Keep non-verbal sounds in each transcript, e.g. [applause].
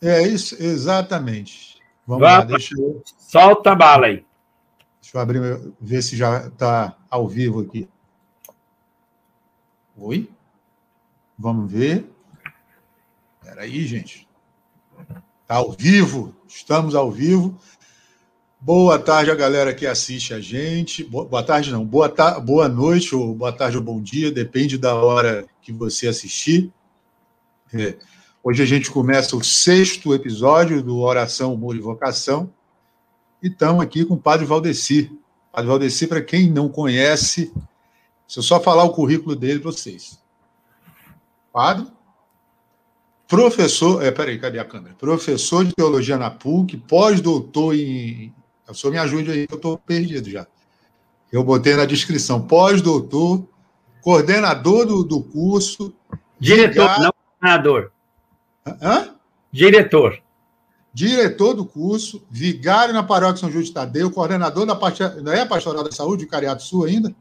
É isso, exatamente. Vamos Vai, lá, deixa eu. Solta a bala aí. Deixa eu abrir, ver se já está ao vivo aqui. Oi? Vamos ver. Espera aí, gente. Está ao vivo, estamos ao vivo. Boa tarde a galera que assiste a gente. Boa tarde, não. Boa, ta... boa noite, ou boa tarde ou bom dia, depende da hora que você assistir. É. Hoje a gente começa o sexto episódio do Oração, Humor e Vocação. E estamos aqui com o Padre Valdeci. Padre Valdeci, para quem não conhece, se eu só falar o currículo dele para vocês. Padre, professor, é, peraí, cadê a câmera? Professor de teologia na PUC, pós-doutor em o senhor me ajude aí, eu estou perdido já. Eu botei na descrição, pós-doutor, coordenador do, do curso. Diretor, vigário... não coordenador. Hã? Diretor. Diretor do curso, vigário na paróquia São Justo Tadeu, coordenador da pastor... não é Pastoral da Saúde, de Cariato Sul ainda?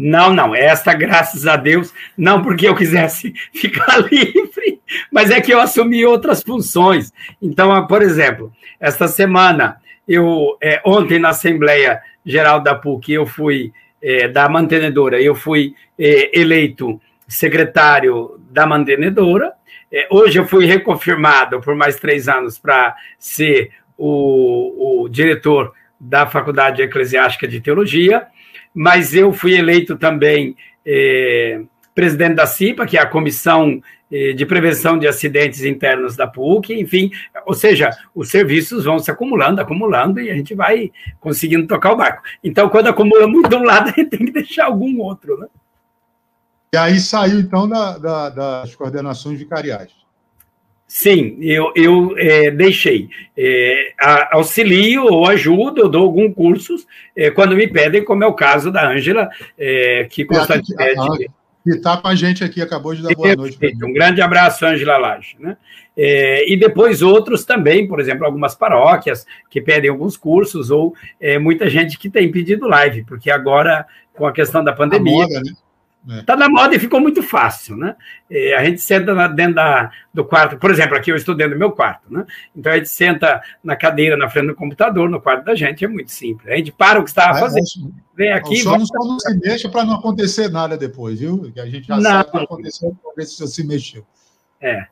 Não, não, esta, graças a Deus, não porque eu quisesse [laughs] ficar livre, mas é que eu assumi outras funções. Então, por exemplo, esta semana eu é, ontem na Assembleia Geral da PUC eu fui é, da mantenedora, eu fui é, eleito secretário da mantenedora. É, hoje eu fui reconfirmado por mais três anos para ser o, o diretor da Faculdade Eclesiástica de Teologia, mas eu fui eleito também é, presidente da CIPA, que é a Comissão eh, de Prevenção de Acidentes Internos da PUC, enfim, ou seja, os serviços vão se acumulando, acumulando, e a gente vai conseguindo tocar o barco. Então, quando acumula muito de um lado, [laughs] a gente tem que deixar algum outro, né? E aí saiu, então, da, da, das coordenações vicariais. Sim, eu, eu é, deixei. É, auxilio ou ajudo, eu dou alguns cursos é, quando me pedem, como é o caso da Ângela, é, que constantemente que está com a gente aqui, acabou de dar boa noite. Um grande abraço, Ângela Laje. Né? É, e depois outros também, por exemplo, algumas paróquias que pedem alguns cursos, ou é, muita gente que tem pedido live, porque agora, com a questão da pandemia. A moda, né? Está é. na moda e ficou muito fácil, né? É, a gente senta dentro da, do quarto, por exemplo, aqui eu estou dentro do meu quarto, né? Então a gente senta na cadeira, na frente do computador, no quarto da gente, é muito simples. A gente para o que estava é, fazendo, vem aqui. Só volta... não se mexa para não acontecer nada depois, viu? Que a gente já não. sabe o que aconteceu para ver se se mexeu. É.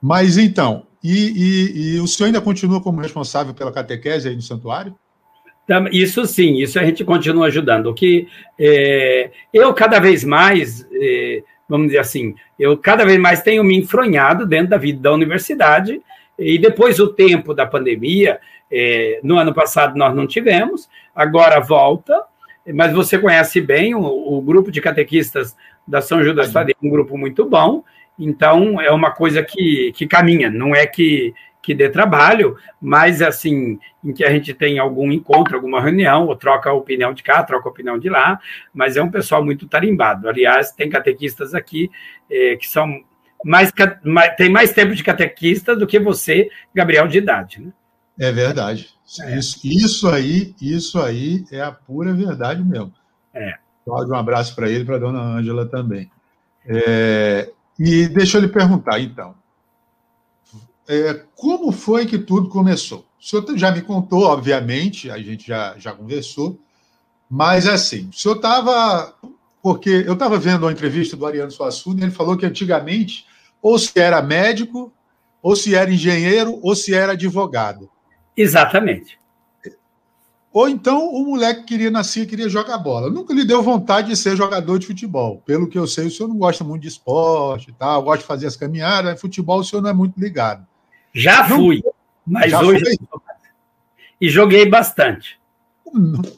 Mas então, e, e, e o senhor ainda continua como responsável pela catequese aí no santuário? Isso sim, isso a gente continua ajudando. O que é, eu cada vez mais, é, vamos dizer assim, eu cada vez mais tenho me enfronhado dentro da vida da universidade, e depois o tempo da pandemia, é, no ano passado nós não tivemos, agora volta, mas você conhece bem o, o grupo de catequistas da São Judas Tadeu, um grupo muito bom, então é uma coisa que, que caminha, não é que que dê trabalho, mas assim, em que a gente tem algum encontro, alguma reunião, ou troca a opinião de cá, troca a opinião de lá, mas é um pessoal muito tarimbado. Aliás, tem catequistas aqui eh, que são mais, mais, tem mais tempo de catequista do que você, Gabriel, de idade, né? É verdade. É. Isso, isso aí, isso aí é a pura verdade mesmo. É. um abraço para ele, para a dona Ângela também. É, e deixa eu lhe perguntar, então é, como foi que tudo começou? O senhor já me contou, obviamente, a gente já, já conversou, mas assim, o senhor estava. Porque eu estava vendo uma entrevista do Ariano Suassuna e ele falou que antigamente, ou se era médico, ou se era engenheiro, ou se era advogado. Exatamente. Ou então o moleque queria nascer, queria jogar bola. Nunca lhe deu vontade de ser jogador de futebol. Pelo que eu sei, o senhor não gosta muito de esporte e tal, gosta de fazer as caminhadas, futebol o senhor não é muito ligado. Já fui, mas Já hoje. Foi? E joguei bastante.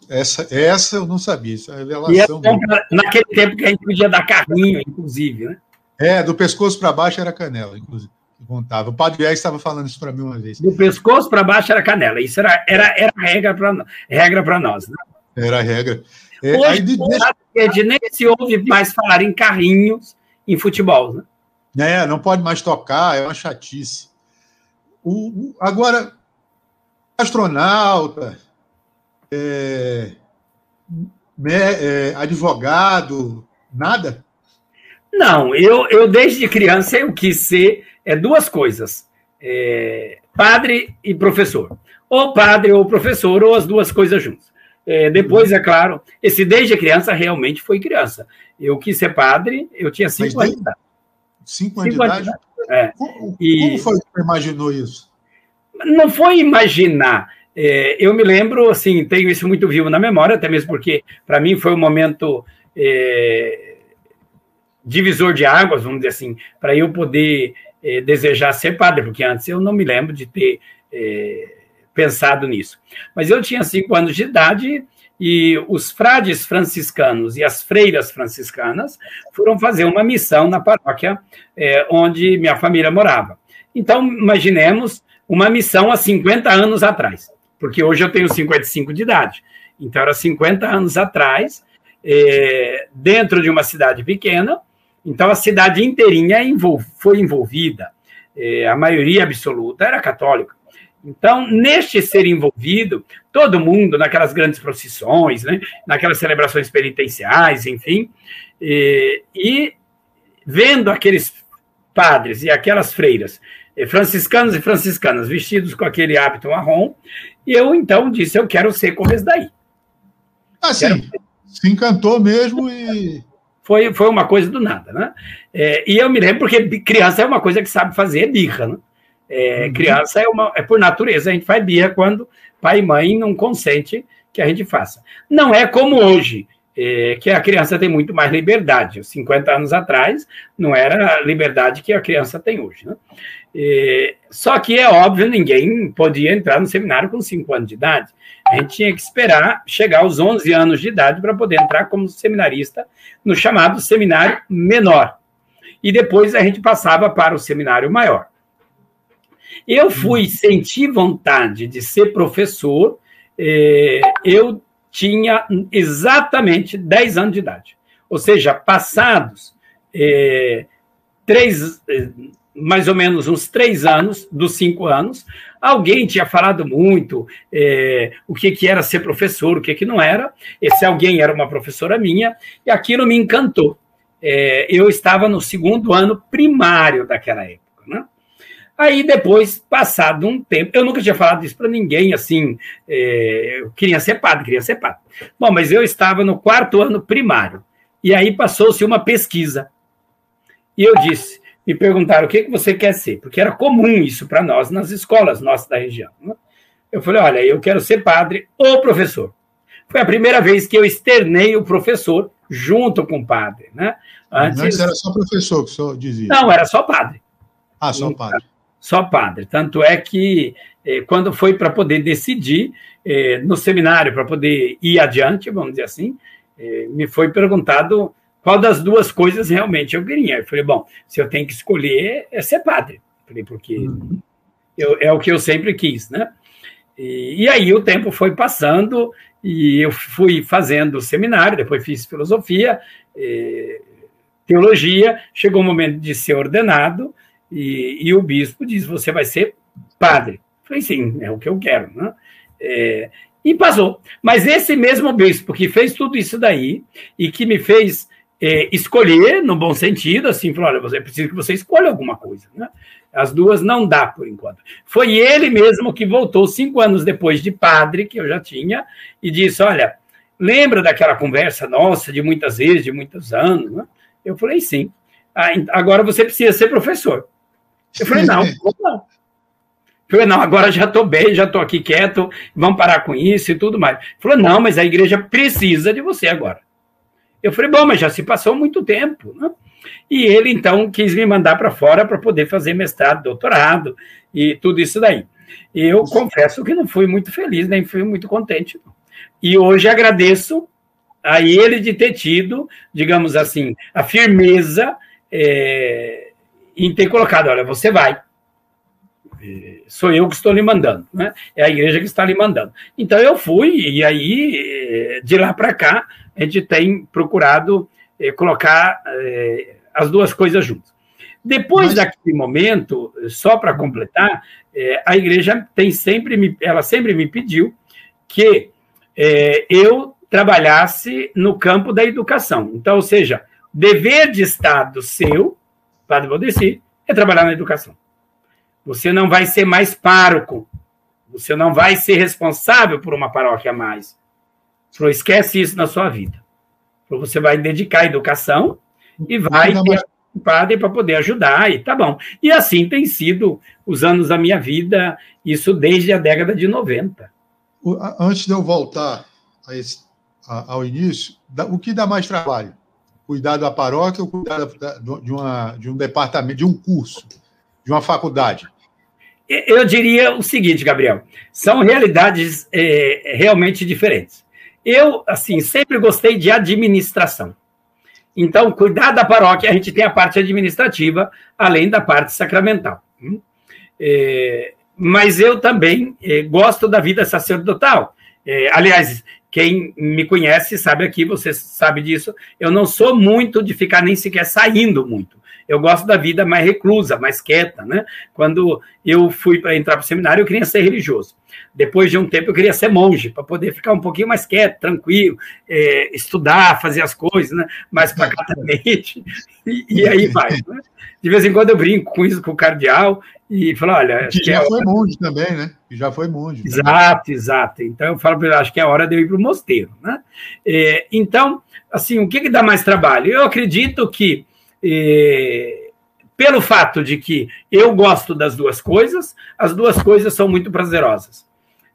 Essa, essa eu não sabia, essa é revelação. E naquele tempo que a gente podia dar carrinho, inclusive, né? É, do pescoço para baixo era canela, inclusive. Contava. O Padre estava falando isso para mim uma vez. Do pescoço para baixo era canela. Isso era, era, era regra para regra nós. Né? Era regra. É, Hoje, aí de, deixa... nem se ouve mais falar em carrinhos em futebol. Né? É, não pode mais tocar, é uma chatice. O, o, agora, astronauta, é, é, advogado, nada? Não, eu, eu desde criança eu quis ser é, duas coisas: é, padre e professor. Ou padre ou professor, ou as duas coisas juntas. É, depois, é claro, esse desde criança realmente foi criança. Eu quis ser padre, eu tinha cinco anos de. Cinco anos de idade? É. Como, e, como foi que você imaginou isso? Não foi imaginar. É, eu me lembro, assim, tenho isso muito vivo na memória, até mesmo porque, para mim, foi um momento é, divisor de águas, vamos dizer assim, para eu poder é, desejar ser padre, porque antes eu não me lembro de ter é, pensado nisso. Mas eu tinha cinco anos de idade e os frades franciscanos e as freiras franciscanas foram fazer uma missão na paróquia é, onde minha família morava. Então, imaginemos uma missão há 50 anos atrás, porque hoje eu tenho 55 de idade. Então, era 50 anos atrás, é, dentro de uma cidade pequena. Então, a cidade inteirinha foi envolvida, é, a maioria absoluta era católica. Então, neste ser envolvido, todo mundo, naquelas grandes procissões, né, naquelas celebrações penitenciais, enfim, e, e vendo aqueles padres e aquelas freiras, eh, franciscanos e franciscanas, vestidos com aquele hábito marrom, e eu então disse: eu quero ser como esse daí. Ah, sim. Se encantou mesmo e. Foi, foi uma coisa do nada, né? É, e eu me lembro porque criança é uma coisa que sabe fazer birra, né? É, uhum. Criança é, uma, é por natureza, a gente faz birra quando pai e mãe não consente que a gente faça. Não é como hoje, é, que a criança tem muito mais liberdade. 50 anos atrás, não era a liberdade que a criança tem hoje. Né? É, só que é óbvio, ninguém podia entrar no seminário com 5 anos de idade. A gente tinha que esperar chegar aos 11 anos de idade para poder entrar como seminarista no chamado seminário menor. E depois a gente passava para o seminário maior. Eu fui sentir vontade de ser professor, eh, eu tinha exatamente 10 anos de idade. Ou seja, passados eh, três, eh, mais ou menos uns três anos, dos cinco anos, alguém tinha falado muito é, o que, que era ser professor, o que, que não era. Esse alguém era uma professora minha, e aquilo me encantou. É, eu estava no segundo ano primário daquela época. Aí depois, passado um tempo, eu nunca tinha falado isso para ninguém, assim, é, eu queria ser padre, queria ser padre. Bom, mas eu estava no quarto ano primário, e aí passou-se uma pesquisa. E eu disse, me perguntaram o que, que você quer ser, porque era comum isso para nós nas escolas nossas da região. Né? Eu falei, olha, eu quero ser padre ou professor. Foi a primeira vez que eu externei o professor junto com o padre, né? Antes, Antes era só professor que o senhor dizia. Não, era só padre. Ah, só padre só padre. Tanto é que, eh, quando foi para poder decidir eh, no seminário, para poder ir adiante, vamos dizer assim, eh, me foi perguntado qual das duas coisas realmente eu queria. Eu falei, bom, se eu tenho que escolher, é ser padre. Eu falei, porque uhum. eu, é o que eu sempre quis, né? E, e, aí o tempo foi passando e eu fui fazendo seminário, depois fiz filosofia, teologia, chegou o momento de ser ordenado, e, e o bispo diz: Você vai ser padre. Falei: Sim, é o que eu quero. Né? É, e passou. Mas esse mesmo bispo que fez tudo isso daí e que me fez é, escolher, no bom sentido, assim, falou: olha, você precisa que você escolha alguma coisa. Né? As duas não dá por enquanto. Foi ele mesmo que voltou cinco anos depois de padre, que eu já tinha, e disse: olha, lembra daquela conversa nossa de muitas vezes, de muitos anos? Né? Eu falei: sim. Ah, agora você precisa ser professor. Eu falei, não, não. Eu falei, não, agora já estou bem, já estou aqui quieto, vamos parar com isso e tudo mais. Ele falou, não, mas a igreja precisa de você agora. Eu falei, bom, mas já se passou muito tempo, né? E ele, então, quis me mandar para fora para poder fazer mestrado, doutorado e tudo isso daí. E eu confesso que não fui muito feliz, nem fui muito contente. E hoje agradeço a ele de ter tido, digamos assim, a firmeza é, em ter colocado, olha, você vai. Sou eu que estou lhe mandando, né? É a igreja que está lhe mandando. Então eu fui, e aí, de lá para cá, a gente tem procurado eh, colocar eh, as duas coisas juntas. Depois Mas... daquele momento, só para completar, eh, a igreja tem sempre, me, ela sempre me pediu que eu trabalhasse no campo da educação. Então, ou seja, dever de Estado seu Padre Valdeci, é trabalhar na educação. Você não vai ser mais pároco. Você não vai ser responsável por uma paróquia a mais. Falou, esquece isso na sua vida. Você vai dedicar à educação e vai ter padre para poder ajudar, e tá bom. E assim tem sido os anos da minha vida, isso desde a década de 90. Antes de eu voltar esse, ao início, o que dá mais trabalho? Cuidar da paróquia ou cuidar da, de, uma, de um departamento, de um curso, de uma faculdade? Eu diria o seguinte, Gabriel, são realidades é, realmente diferentes. Eu, assim, sempre gostei de administração. Então, cuidar da paróquia, a gente tem a parte administrativa, além da parte sacramental. Hum? É, mas eu também é, gosto da vida sacerdotal. É, aliás, quem me conhece sabe aqui, você sabe disso, eu não sou muito de ficar nem sequer saindo muito. Eu gosto da vida mais reclusa, mais quieta, né? Quando eu fui para entrar para o seminário, eu queria ser religioso. Depois de um tempo, eu queria ser monge, para poder ficar um pouquinho mais quieto, tranquilo, é, estudar, fazer as coisas, né? mais pacatamente, [laughs] e, e aí vai. Né? De vez em quando eu brinco com isso com o cardeal e falo, olha... Que já é foi hora... monge também, né? Que já foi monge. Exato, também. exato. Então eu falo para ele, acho que é hora de eu ir para o mosteiro. Né? É, então, assim, o que, que dá mais trabalho? Eu acredito que é, pelo fato de que eu gosto das duas coisas, as duas coisas são muito prazerosas.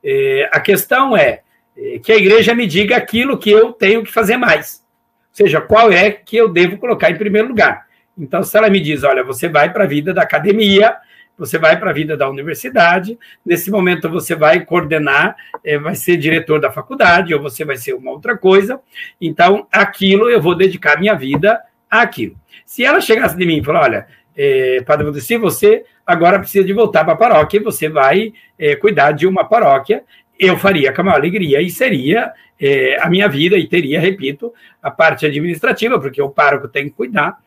É, a questão é, é que a igreja me diga aquilo que eu tenho que fazer mais. Ou seja, qual é que eu devo colocar em primeiro lugar. Então, se ela me diz, olha, você vai para a vida da academia, você vai para a vida da universidade, nesse momento você vai coordenar, é, vai ser diretor da faculdade, ou você vai ser uma outra coisa, então aquilo eu vou dedicar minha vida àquilo. Se ela chegasse de mim e falar, olha, é, Padre Valdeci, você agora precisa de voltar para a paróquia, você vai é, cuidar de uma paróquia, eu faria com a maior alegria e seria é, a minha vida e teria, repito, a parte administrativa, porque o pároco tem que cuidar.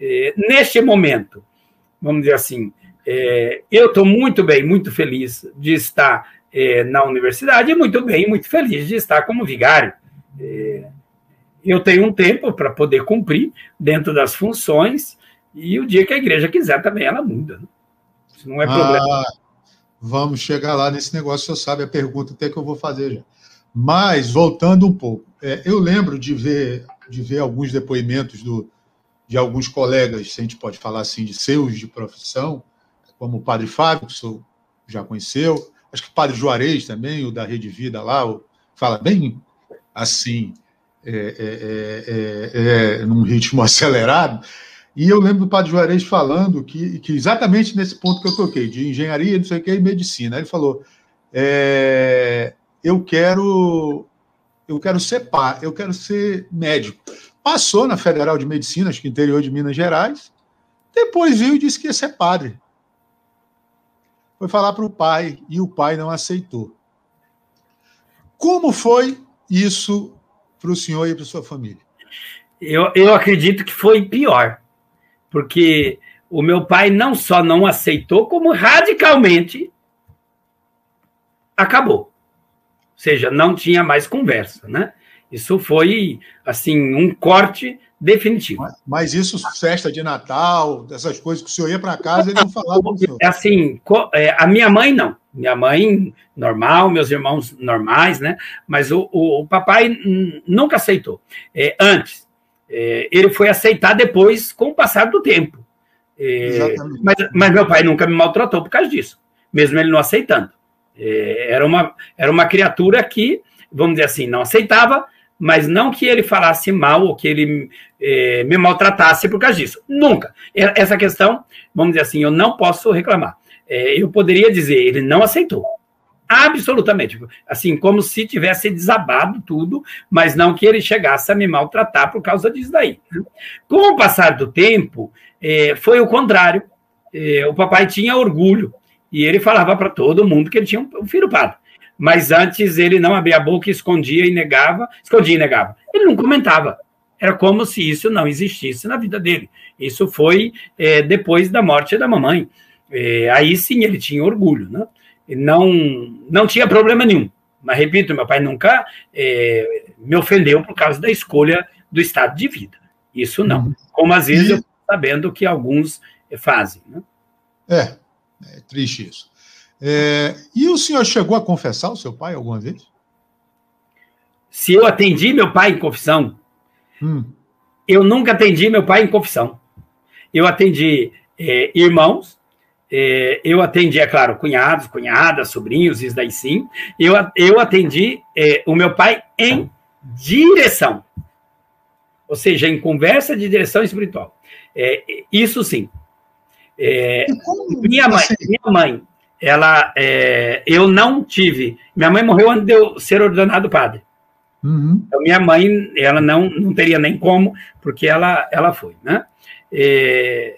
É, neste momento, vamos dizer assim, é, eu estou muito bem, muito feliz de estar é, na universidade e muito bem, muito feliz de estar como vigário. eu tenho um tempo para poder cumprir dentro das funções e o dia que a igreja quiser também ela muda. Né? Isso não é problema. Ah, vamos chegar lá nesse negócio, você sabe a pergunta até que eu vou fazer já. Mas, voltando um pouco, é, eu lembro de ver, de ver alguns depoimentos do, de alguns colegas, se a gente pode falar assim, de seus de profissão, como o padre Fábio, que o já conheceu, acho que o padre Juarez também, o da Rede Vida lá, fala bem assim, é, é, é, é num ritmo [laughs] acelerado, e eu lembro do Padre Juarez falando que, que exatamente nesse ponto que eu toquei, de engenharia, não sei o que, e medicina. Ele falou: é, eu quero eu quero ser pá, eu quero ser médico. Passou na Federal de Medicina, acho que interior de Minas Gerais, depois viu e disse que ia ser padre. Foi falar para o pai e o pai não aceitou. Como foi isso para o senhor e para sua família? Eu, eu acredito que foi pior porque o meu pai não só não aceitou, como radicalmente acabou. Ou seja, não tinha mais conversa, né? Isso foi, assim, um corte definitivo. Mas, mas isso, festa de Natal, essas coisas que o senhor ia para casa, ele não falava com o senhor. É assim, é, a minha mãe não. Minha mãe, normal, meus irmãos normais, né? Mas o, o, o papai nunca aceitou. É, antes, é, ele foi aceitar depois com o passar do tempo. É, mas, mas, meu pai nunca me maltratou por causa disso, mesmo ele não aceitando. É, era, uma, era uma criatura que, vamos dizer assim, não aceitava, mas não que ele falasse mal ou que ele é, me maltratasse por causa disso. Nunca. Essa questão, vamos dizer assim, eu não posso reclamar. É, eu poderia dizer, ele não aceitou. Absolutamente. Assim, como se tivesse desabado tudo, mas não que ele chegasse a me maltratar por causa disso daí. Né? Com o passar do tempo, é, foi o contrário. O papai tinha orgulho e ele falava para todo mundo que ele tinha um filho padre. Mas antes ele não abria a boca, escondia e negava, escondia e negava. Ele não comentava. Era como se isso não existisse na vida dele. Isso foi é, depois da morte da mamãe. É, aí sim ele tinha orgulho, né? não, não tinha problema nenhum. Mas, repito, meu pai nunca é, me ofendeu por causa da escolha do estado de vida. Isso não. Uhum. Como às vezes e... eu estou sabendo que alguns fazem. Né? É. É triste isso. É, e o senhor chegou a confessar o seu pai alguma vez? Se eu atendi meu pai em confissão, hum. eu nunca atendi meu pai em confissão. Eu atendi é, irmãos, é, eu atendi, é claro, cunhados, cunhadas, sobrinhos, isso daí sim. Eu, eu atendi é, o meu pai em direção. Ou seja, em conversa de direção espiritual. É, isso sim. É, minha mãe, minha mãe, ela, é, eu não tive. Minha mãe morreu antes de eu ser ordenado padre. Uhum. Então, minha mãe, ela não, não teria nem como, porque ela, ela foi, né? É,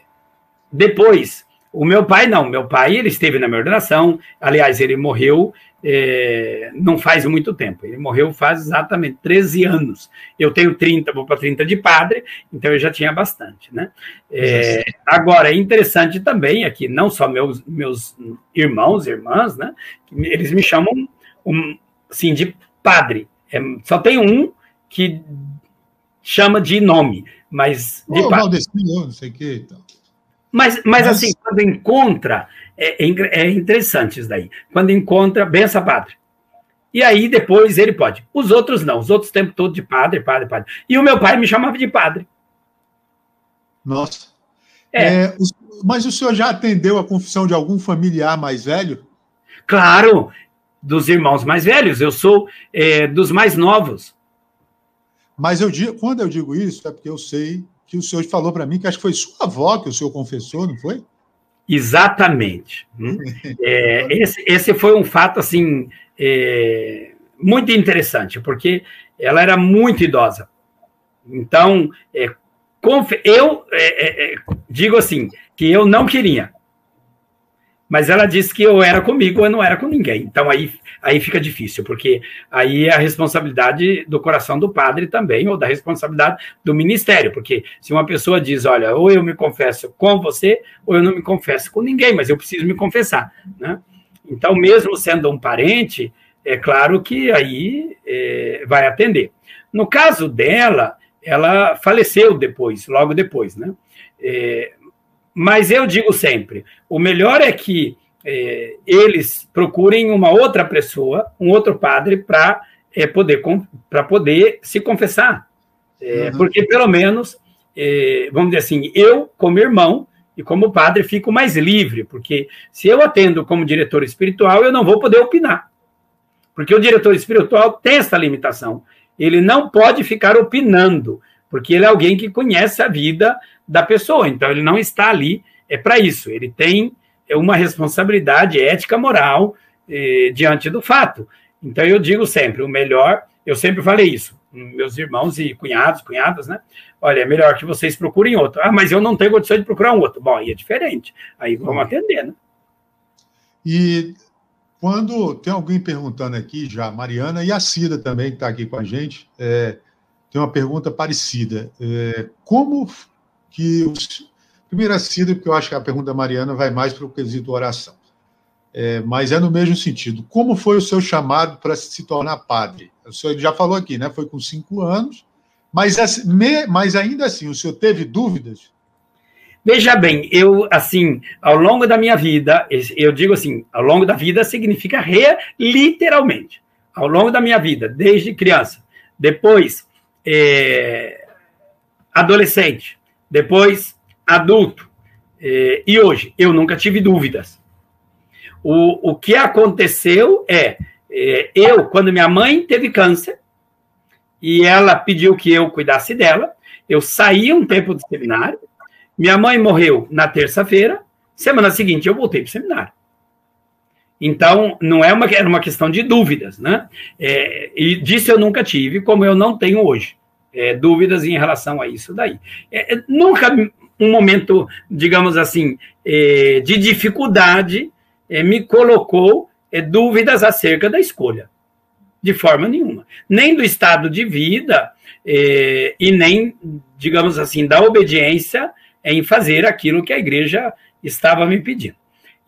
depois, o meu pai não, meu pai ele esteve na minha ordenação, aliás, ele morreu é, não faz muito tempo, ele morreu faz exatamente 13 anos. Eu tenho 30, vou para 30 de padre, então eu já tinha bastante, né? É, agora, é interessante também aqui, não só meus, meus irmãos e irmãs, né? Eles me chamam um, assim, de padre. É, só tem um que chama de nome, mas de oh, padre. não sei o que. Então. Mas, mas, mas, assim, quando encontra, é, é, é, interessante isso daí. Quando encontra, benção padre. E aí depois ele pode. Os outros não. Os outros o tempo todo de padre, padre, padre. E o meu pai me chamava de padre. Nossa. É. é mas o senhor já atendeu a confissão de algum familiar mais velho? Claro, dos irmãos mais velhos. Eu sou é, dos mais novos. Mas eu digo, quando eu digo isso, é porque eu sei que o senhor falou para mim que acho que foi sua avó que o senhor confessou, não foi? Exatamente. Hum? [laughs] É, esse, esse foi um fato assim é, muito interessante, porque ela era muito idosa. Então, é, eu é, é, é, digo assim que eu não queria, mas ela disse que eu era comigo, eu não era com ninguém. Então aí, aí fica difícil, porque aí é a responsabilidade do coração do padre também, ou da responsabilidade do ministério, porque se uma pessoa diz, olha, ou eu me confesso com você, ou eu não me confesso com ninguém, mas eu preciso me confessar, né? Então, mesmo sendo um parente, é claro que aí é, vai atender. No caso dela, ela faleceu depois, logo depois, né? É, mas eu digo sempre: o melhor é que é, eles procurem uma outra pessoa, um outro padre, para é, poder, poder se confessar. É, uhum. Porque, pelo menos, é, vamos dizer assim, eu, como irmão e como padre, fico mais livre, porque se eu atendo como diretor espiritual, eu não vou poder opinar. Porque o diretor espiritual tem essa limitação. Ele não pode ficar opinando, porque ele é alguém que conhece a vida da pessoa. Então, ele não está ali é para isso. Ele tem é, uma responsabilidade ética, moral eh, diante do fato. Então, eu digo sempre: o melhor, eu sempre falei isso, meus irmãos e cunhados, cunhadas, né? Olha, é melhor que vocês procurem outro. Ah, mas eu não tenho condição de procurar um outro. Bom, aí é diferente. Aí vamos atender, né? E quando tem alguém perguntando aqui já, Mariana e a Cida também, que está aqui com a gente, é, tem uma pergunta parecida. É, como que os. Primeiro, a Cida, porque eu acho que a pergunta da Mariana vai mais para o quesito oração. É, mas é no mesmo sentido. Como foi o seu chamado para se tornar padre? O senhor já falou aqui, né? Foi com cinco anos, mas, mas ainda assim, o senhor teve dúvidas? Veja bem, eu, assim, ao longo da minha vida, eu digo assim, ao longo da vida significa re, literalmente. Ao longo da minha vida, desde criança, depois é, adolescente, depois adulto, é, e hoje, eu nunca tive dúvidas. O, o que aconteceu é, é, eu, quando minha mãe teve câncer, e ela pediu que eu cuidasse dela, eu saí um tempo do seminário, minha mãe morreu na terça-feira, semana seguinte eu voltei para o seminário. Então, não é uma, era uma questão de dúvidas, né? É, e disso eu nunca tive, como eu não tenho hoje. É, dúvidas em relação a isso daí. É, é nunca um momento, digamos assim, é, de dificuldade é, me colocou dúvidas acerca da escolha. De forma nenhuma. Nem do estado de vida e nem, digamos assim, da obediência em fazer aquilo que a igreja estava me pedindo.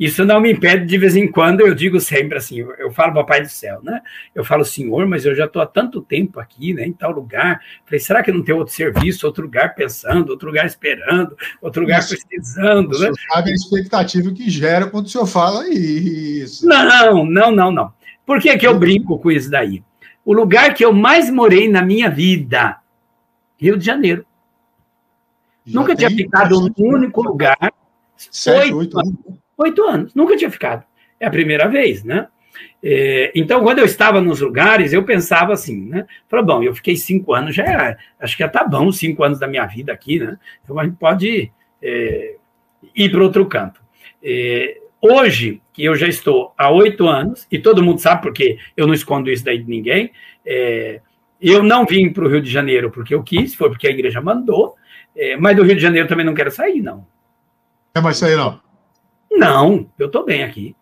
Isso não me impede, de vez em quando, eu digo sempre assim, eu falo Papai do Céu, né? Eu falo, Senhor, mas eu já estou há tanto tempo aqui, né, em tal lugar. Falei, será que não tem outro serviço, outro lugar pensando, outro lugar esperando, outro lugar isso, precisando, né? sabe a expectativa que gera quando o senhor fala isso. Não, não, não, não. Por que, que eu brinco com isso daí? O lugar que eu mais morei na minha vida, Rio de Janeiro. Já Nunca tinha ficado num único lugar. Sete, oito anos. Oito anos. Nunca tinha ficado. É a primeira vez, né? É, então, quando eu estava nos lugares, eu pensava assim, né? Falei, bom, eu fiquei cinco anos, já é, acho que já tá bom, cinco anos da minha vida aqui, né? Então a gente pode é, ir para outro campo. É, hoje, que eu já estou há oito anos, e todo mundo sabe porque eu não escondo isso daí de ninguém, é, eu não vim para o Rio de Janeiro porque eu quis, foi porque a igreja mandou, é, mas do Rio de Janeiro também não quero sair, não. É mais sair, não? Não, eu estou bem aqui.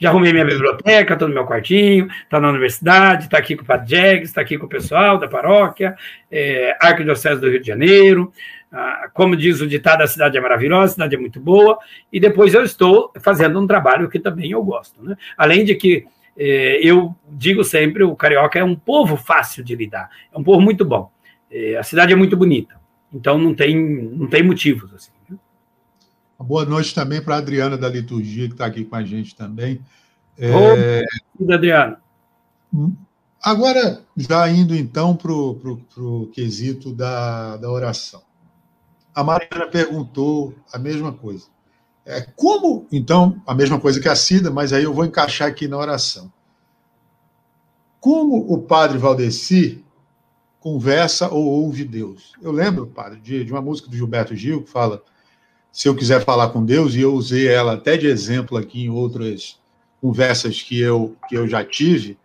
Já arrumei minha biblioteca, estou no meu quartinho, está na universidade, está aqui com o Padre Jegues, está aqui com o pessoal da paróquia, é, Arquidiocese do Rio de Janeiro. Ah, como diz o ditado, a cidade é maravilhosa, a cidade é muito boa, e depois eu estou fazendo um trabalho que também eu gosto. Né? Além de que é, eu digo sempre, o carioca é um povo fácil de lidar, é um povo muito bom. É, a cidade é muito bonita, então não tem, não tem motivos. Assim, boa noite também para a Adriana da Liturgia, que está aqui com a gente também. É... Oi, Adriana. Agora, já indo então para o quesito da, da oração. A Mariana perguntou a mesma coisa. É, como, então, a mesma coisa que a Cida, mas aí eu vou encaixar aqui na oração. Como o padre Valdeci conversa ou ouve Deus? Eu lembro, padre, de, de uma música do Gilberto Gil que fala: se eu quiser falar com Deus, e eu usei ela até de exemplo aqui em outras conversas que eu, que eu já tive,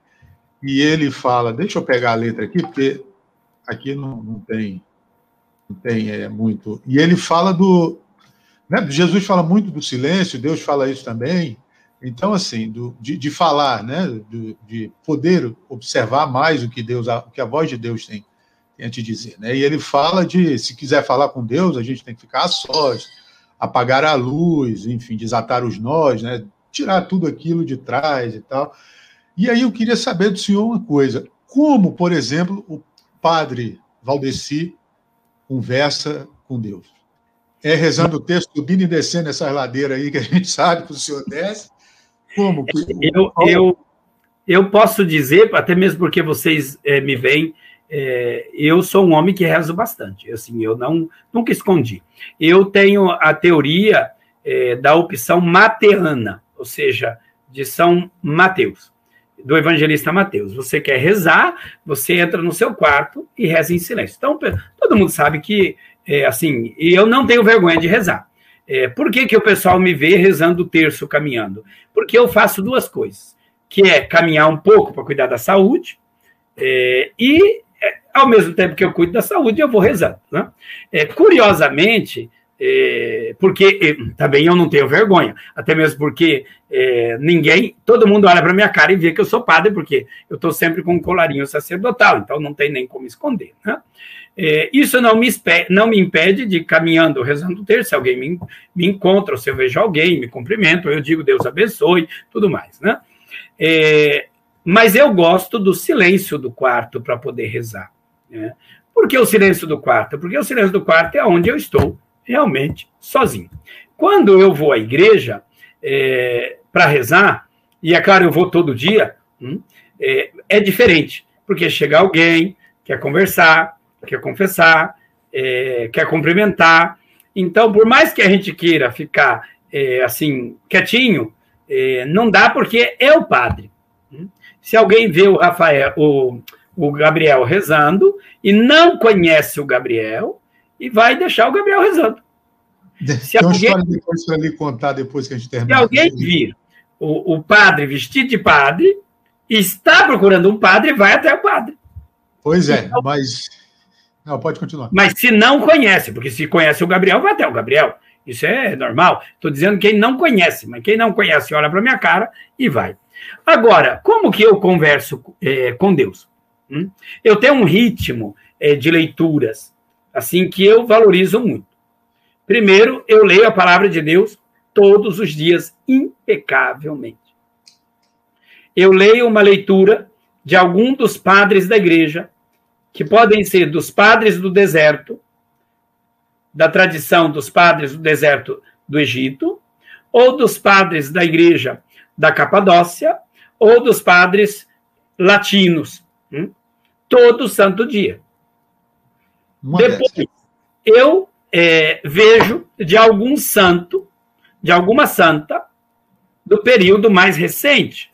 e ele fala: deixa eu pegar a letra aqui, porque aqui não, não tem, não tem é, muito. E ele fala do, né? Jesus fala muito do silêncio, Deus fala isso também. Então, assim, do, de, de, falar, né? De, de, poder observar mais o que Deus, o que a voz de Deus tem, tem a te dizer. Né? E ele fala de, se quiser falar com Deus, a gente tem que ficar a sós, apagar a luz, enfim, desatar os nós, né? tirar tudo aquilo de trás e tal. E aí eu queria saber do senhor uma coisa: como, por exemplo, o padre Valdeci conversa com Deus? é rezando o texto, subindo e descendo essas ladeiras aí que a gente [laughs] sabe que o senhor desce? Como? Eu, eu, eu posso dizer, até mesmo porque vocês é, me veem, é, eu sou um homem que rezo bastante. Assim, eu não nunca escondi. Eu tenho a teoria é, da opção mateana, ou seja, de São Mateus, do evangelista Mateus. Você quer rezar, você entra no seu quarto e reza em silêncio. Então, todo mundo sabe que é, assim, e eu não tenho vergonha de rezar. É, por que, que o pessoal me vê rezando o terço, caminhando? Porque eu faço duas coisas, que é caminhar um pouco para cuidar da saúde, é, e ao mesmo tempo que eu cuido da saúde, eu vou rezando. Né? É, curiosamente, é, porque também eu não tenho vergonha, até mesmo porque é, ninguém, todo mundo olha para minha cara e vê que eu sou padre, porque eu estou sempre com um colarinho sacerdotal, então não tem nem como esconder. Né? É, isso não me, não me impede de, caminhando, rezando o terço, se alguém me, me encontra, ou se eu vejo alguém, me cumprimento, eu digo Deus abençoe, tudo mais, né? É, mas eu gosto do silêncio do quarto para poder rezar. Né? Por que o silêncio do quarto? Porque o silêncio do quarto é onde eu estou realmente sozinho. Quando eu vou à igreja é, para rezar, e é claro, eu vou todo dia, hum, é, é diferente, porque chega alguém, quer conversar, quer confessar, é, quer cumprimentar. Então, por mais que a gente queira ficar é, assim, quietinho, é, não dá porque é o padre. Se alguém vê o Rafael, o, o Gabriel rezando e não conhece o Gabriel, e vai deixar o Gabriel rezando. Se Tem alguém, uma história depois para lhe contar depois que a gente terminar. Se alguém vir o, o padre vestido de padre, está procurando um padre, vai até o padre. Pois é, então, mas não, pode continuar. Mas se não conhece, porque se conhece o Gabriel, vai até o Gabriel. Isso é normal. Estou dizendo quem não conhece, mas quem não conhece olha para minha cara e vai. Agora, como que eu converso é, com Deus? Hum? Eu tenho um ritmo é, de leituras, assim, que eu valorizo muito. Primeiro, eu leio a palavra de Deus todos os dias, impecavelmente. Eu leio uma leitura de algum dos padres da igreja, que podem ser dos padres do deserto, da tradição dos padres do deserto do Egito, ou dos padres da igreja da Capadócia, ou dos padres latinos, hum? Todo santo dia. Depois, eu é, vejo de algum santo, de alguma santa, do período mais recente.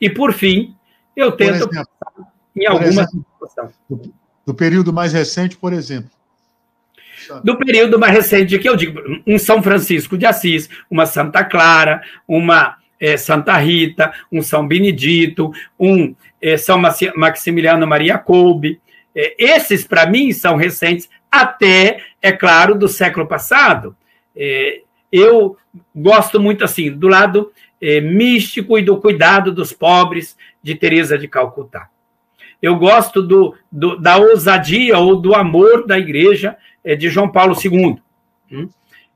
E, por fim, eu tento exemplo, em alguma exemplo, situação. Do, do período mais recente, por exemplo. Do período mais recente, que eu digo, um São Francisco de Assis, uma Santa Clara, uma é, Santa Rita, um São Benedito, um São Maximiliano Maria Kolbe. É, esses, para mim, são recentes, até, é claro, do século passado. É, eu gosto muito, assim, do lado é, místico e do cuidado dos pobres de Teresa de Calcutá. Eu gosto do, do, da ousadia ou do amor da igreja é, de João Paulo II. Hum?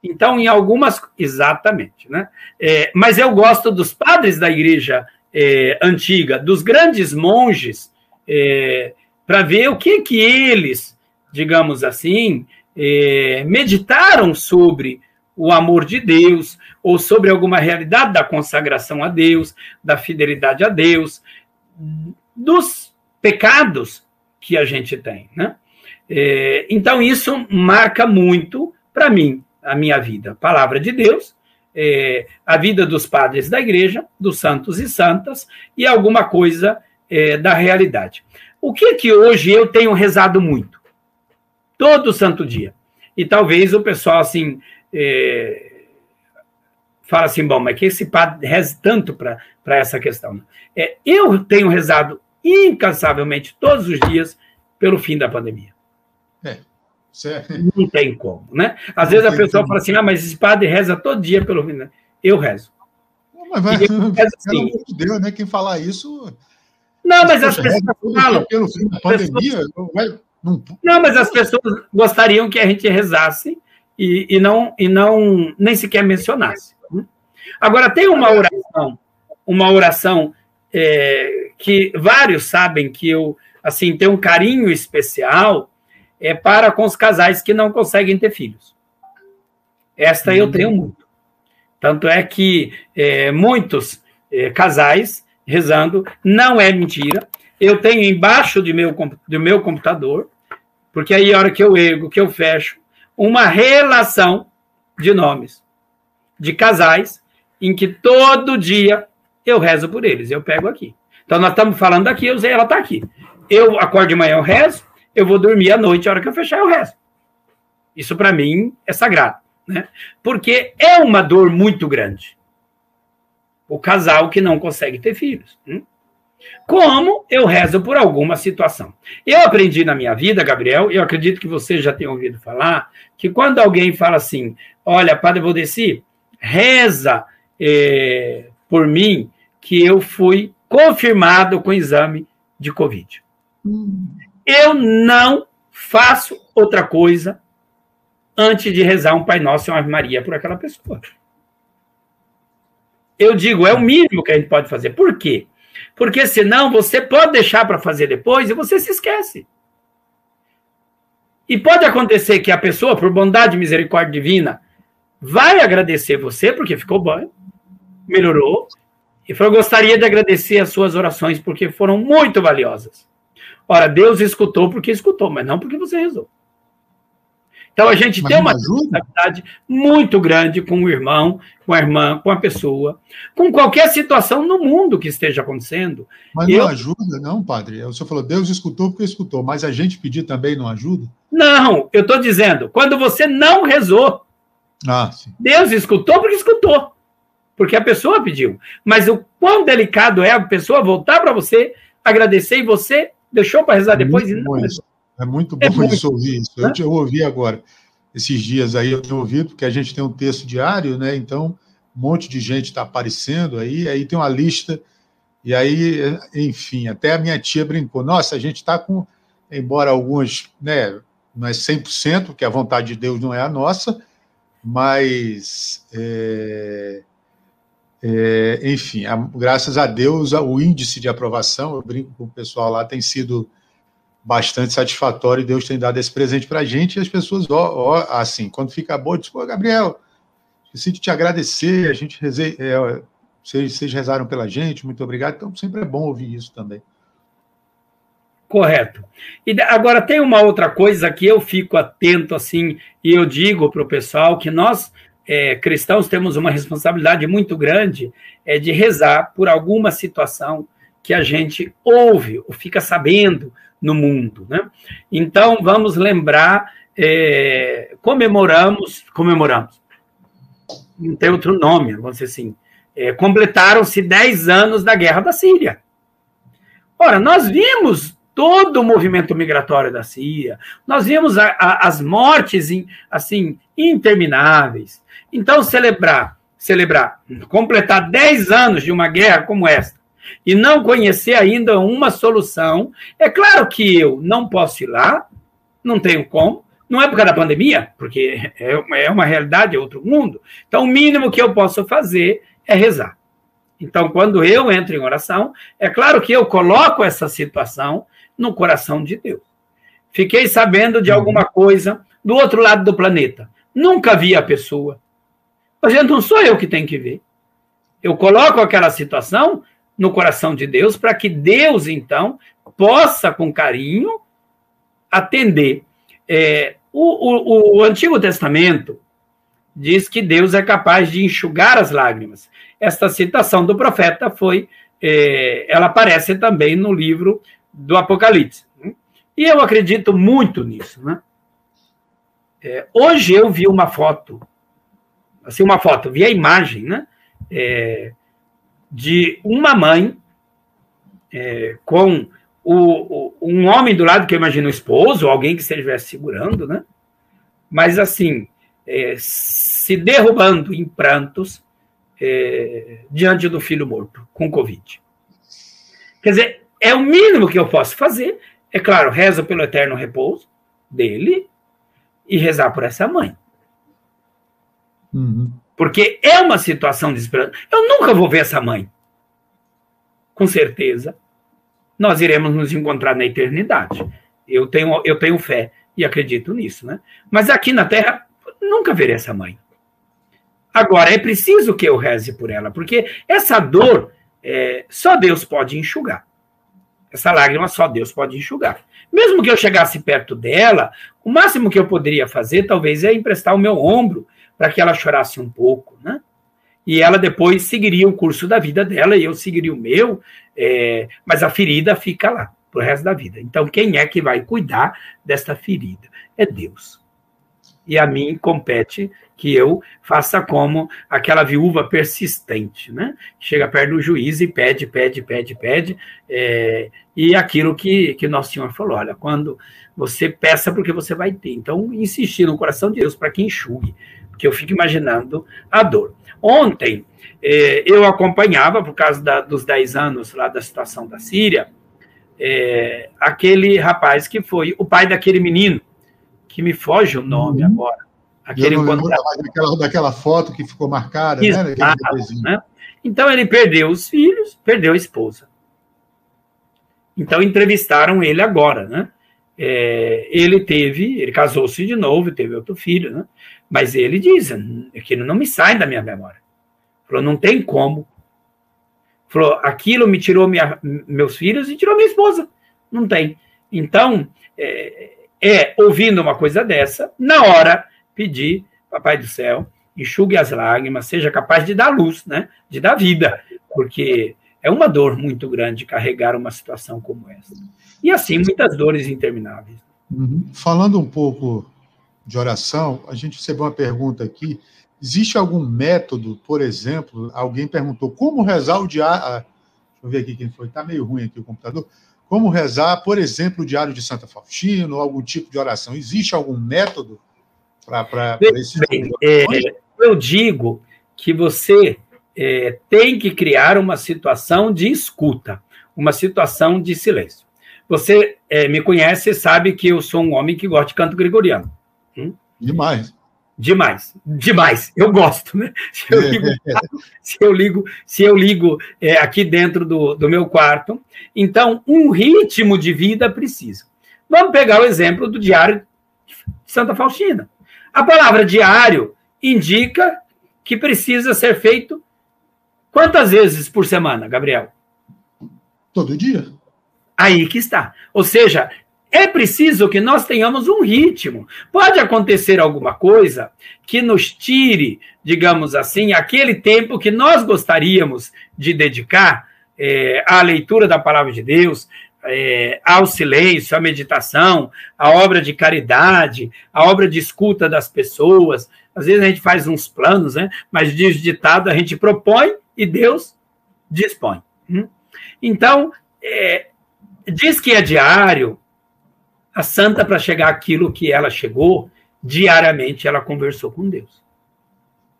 Então, em algumas. Exatamente, né? É, mas eu gosto dos padres da igreja é, antiga, dos grandes monges, é, para ver o que, que eles, digamos assim, é, meditaram sobre o amor de Deus, ou sobre alguma realidade da consagração a Deus, da fidelidade a Deus, dos pecados que a gente tem, né? É, então, isso marca muito para mim a minha vida. Palavra de Deus, é, a vida dos padres da igreja, dos santos e santas, e alguma coisa é, da realidade. O que que hoje eu tenho rezado muito? Todo santo dia. E talvez o pessoal, assim, é, fala assim, bom, mas que esse padre reze tanto para essa questão? É, eu tenho rezado incansavelmente todos os dias pelo fim da pandemia. Certo. [laughs] Não tem como, né? Às não vezes a pessoa como. fala assim, ah, mas esse padre reza todo dia pelo fim. Eu rezo. Mas vai, pelo amor de Deus, né? Quem falar isso. Não, mas as pessoas falam. Pelo fim da pandemia, pessoas... não, vai, não... não, mas as pessoas gostariam que a gente rezasse e, e, não, e não nem sequer mencionasse. Né? Agora, tem uma oração, uma oração é, que vários sabem que eu assim tenho um carinho especial é para com os casais que não conseguem ter filhos. Esta eu tenho muito. Tanto é que é, muitos é, casais rezando, não é mentira. Eu tenho embaixo do meu, do meu computador, porque aí a hora que eu ergo, que eu fecho, uma relação de nomes de casais em que todo dia eu rezo por eles. Eu pego aqui. Então nós estamos falando aqui, eu sei, ela está aqui. Eu acordo de manhã, eu rezo, eu vou dormir à noite, a hora que eu fechar, eu rezo. Isso para mim é sagrado, né? Porque é uma dor muito grande. O casal que não consegue ter filhos. Hein? Como eu rezo por alguma situação. Eu aprendi na minha vida, Gabriel, eu acredito que você já tenha ouvido falar, que quando alguém fala assim: Olha, Padre Valdeci, reza é, por mim que eu fui confirmado com exame de Covid. Hum. Eu não faço outra coisa antes de rezar um Pai Nosso e uma Ave Maria por aquela pessoa. Eu digo, é o mínimo que a gente pode fazer. Por quê? Porque senão você pode deixar para fazer depois e você se esquece. E pode acontecer que a pessoa, por bondade e misericórdia divina, vai agradecer você porque ficou bom, melhorou, e falou: gostaria de agradecer as suas orações porque foram muito valiosas. Ora, Deus escutou porque escutou, mas não porque você rezou. Então a gente mas tem uma responsabilidade muito grande com o irmão, com a irmã, com a pessoa, com qualquer situação no mundo que esteja acontecendo. Mas Eu... não ajuda, não, padre. O senhor falou, Deus escutou porque escutou, mas a gente pedir também não ajuda? Não, eu estou dizendo, quando você não rezou, ah, Deus escutou porque escutou, porque a pessoa pediu. Mas o quão delicado é a pessoa voltar para você, agradecer e você deixou para rezar é depois e não. É muito bom é muito, isso ouvir isso. Eu, eu ouvi agora, esses dias aí eu tenho ouvido, porque a gente tem um texto diário, né? Então, um monte de gente está aparecendo aí, aí tem uma lista, e aí, enfim, até a minha tia brincou, nossa, a gente está com, embora alguns, né, não é 100%, porque a vontade de Deus não é a nossa, mas é, é, enfim, a, graças a Deus, o índice de aprovação, eu brinco com o pessoal lá, tem sido bastante satisfatório e Deus tem dado esse presente para a gente e as pessoas, ó, ó, assim, quando fica boa, diz, pô, Gabriel, de te agradecer, a gente reze, é, vocês, vocês rezaram pela gente, muito obrigado, então sempre é bom ouvir isso também. Correto. E agora tem uma outra coisa que eu fico atento assim e eu digo para o pessoal que nós é, cristãos temos uma responsabilidade muito grande é de rezar por alguma situação que a gente ouve ou fica sabendo no mundo, né? Então vamos lembrar, é, comemoramos, comemoramos, não tem outro nome, vamos dizer assim, é, completaram-se 10 anos da guerra da Síria. Ora, nós vimos todo o movimento migratório da Síria. Nós vimos a, a, as mortes in, assim intermináveis. Então celebrar, celebrar, completar 10 anos de uma guerra como esta e não conhecer ainda uma solução, é claro que eu não posso ir lá, não tenho como, não é por causa da pandemia, porque é, é uma realidade, é outro mundo. Então, o mínimo que eu posso fazer é rezar. Então, quando eu entro em oração, é claro que eu coloco essa situação no coração de Deus. Fiquei sabendo de alguma coisa do outro lado do planeta. Nunca vi a pessoa. Mas não sou eu que tenho que ver. Eu coloco aquela situação no coração de Deus para que Deus, então, possa, com carinho, atender. É, o, o, o Antigo Testamento diz que Deus é capaz de enxugar as lágrimas. Esta citação do profeta foi, é, ela aparece também no livro do Apocalipse. Né? E eu acredito muito nisso. Né? É, hoje eu vi uma foto, assim, uma foto, vi a imagem, né? É, de uma mãe é, com o, o, um homem do lado, que eu imagino o esposo, alguém que estivesse segurando, né? Mas assim, é, se derrubando em prantos é, diante do filho morto, com Covid. Quer dizer, é o mínimo que eu posso fazer. É claro, rezo pelo eterno repouso dele e rezar por essa mãe. Uhum. Porque é uma situação desesperada. Eu nunca vou ver essa mãe. Com certeza, nós iremos nos encontrar na eternidade. Eu tenho, eu tenho fé e acredito nisso, né? Mas aqui na Terra, nunca verei essa mãe. Agora, é preciso que eu reze por ela, porque essa dor é, só Deus pode enxugar. Essa lágrima só Deus pode enxugar. Mesmo que eu chegasse perto dela, o máximo que eu poderia fazer, talvez, é emprestar o meu ombro para que ela chorasse um pouco, né? E ela depois seguiria o curso da vida dela e eu seguiria o meu, é, mas a ferida fica lá pro resto da vida. Então, quem é que vai cuidar desta ferida? É Deus. E a mim compete que eu faça como aquela viúva persistente, né? Chega perto do juiz e pede, pede, pede, pede, é, e aquilo que, que Nosso Senhor falou, olha, quando você peça porque você vai ter. Então, insistir no coração de Deus para que enxugue, porque eu fico imaginando a dor. Ontem, é, eu acompanhava, por causa da, dos 10 anos lá da situação da Síria, é, aquele rapaz que foi o pai daquele menino, que me foge o nome uhum. agora, Aquele eu não daquela, daquela foto que ficou marcada, né, Exato, né? né? Então ele perdeu os filhos, perdeu a esposa. Então entrevistaram ele agora, né? É, ele teve, ele casou-se de novo, teve outro filho, né? Mas ele diz, aquilo não me sai da minha memória. Falou, não tem como. Falou, aquilo me tirou minha, meus filhos e tirou minha esposa. Não tem. Então, é, é ouvindo uma coisa dessa, na hora pedir, Papai do Céu, enxugue as lágrimas, seja capaz de dar luz, né? de dar vida, porque é uma dor muito grande carregar uma situação como essa. E assim, muitas dores intermináveis. Uhum. Falando um pouco de oração, a gente recebeu uma pergunta aqui. Existe algum método, por exemplo, alguém perguntou como rezar o diário. Ah, deixa eu ver aqui quem foi, está meio ruim aqui o computador. Como rezar, por exemplo, o diário de Santa Faustina, ou algum tipo de oração? Existe algum método para esse bem, é, Eu digo que você é, tem que criar uma situação de escuta, uma situação de silêncio. Você é, me conhece e sabe que eu sou um homem que gosta de canto gregoriano. Hum? Demais. Demais, demais. Eu gosto, né? [laughs] Se eu ligo, [laughs] se eu ligo, se eu ligo é, aqui dentro do, do meu quarto. Então, um ritmo de vida precisa. Vamos pegar o exemplo do diário de Santa Faustina. A palavra diário indica que precisa ser feito quantas vezes por semana, Gabriel? Todo dia. Aí que está. Ou seja, é preciso que nós tenhamos um ritmo. Pode acontecer alguma coisa que nos tire, digamos assim, aquele tempo que nós gostaríamos de dedicar é, à leitura da palavra de Deus, é, ao silêncio, à meditação, à obra de caridade, à obra de escuta das pessoas. Às vezes a gente faz uns planos, né? mas diz ditado, a gente propõe e Deus dispõe. Hum? Então, é, diz que é diário, a santa, para chegar àquilo que ela chegou, diariamente ela conversou com Deus.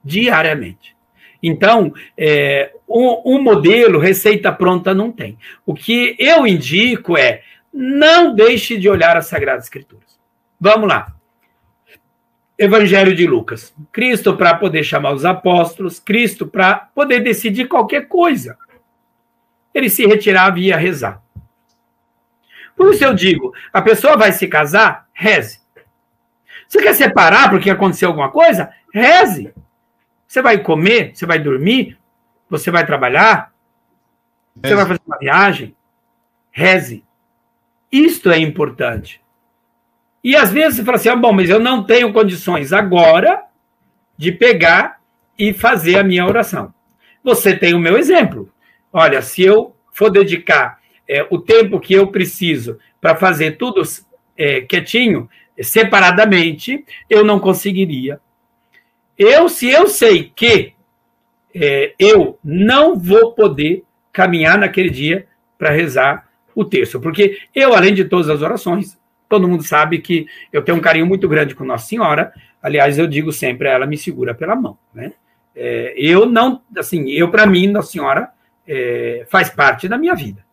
Diariamente. Então, é, um, um modelo, receita pronta, não tem. O que eu indico é não deixe de olhar as Sagradas Escrituras. Vamos lá. Evangelho de Lucas. Cristo para poder chamar os apóstolos, Cristo para poder decidir qualquer coisa. Ele se retirava e ia rezar. Por isso eu digo: a pessoa vai se casar, reze. Você quer separar porque aconteceu alguma coisa? Reze. Você vai comer, você vai dormir, você vai trabalhar, você vai fazer uma viagem, reze. Isto é importante. E às vezes você fala assim: ah, bom, mas eu não tenho condições agora de pegar e fazer a minha oração. Você tem o meu exemplo. Olha, se eu for dedicar é, o tempo que eu preciso para fazer tudo é, quietinho, separadamente, eu não conseguiria. Eu, se eu sei que é, eu não vou poder caminhar naquele dia para rezar o texto, porque eu, além de todas as orações, todo mundo sabe que eu tenho um carinho muito grande com Nossa Senhora. Aliás, eu digo sempre, ela me segura pela mão, né? É, eu não, assim, eu para mim, Nossa Senhora é, faz parte da minha vida.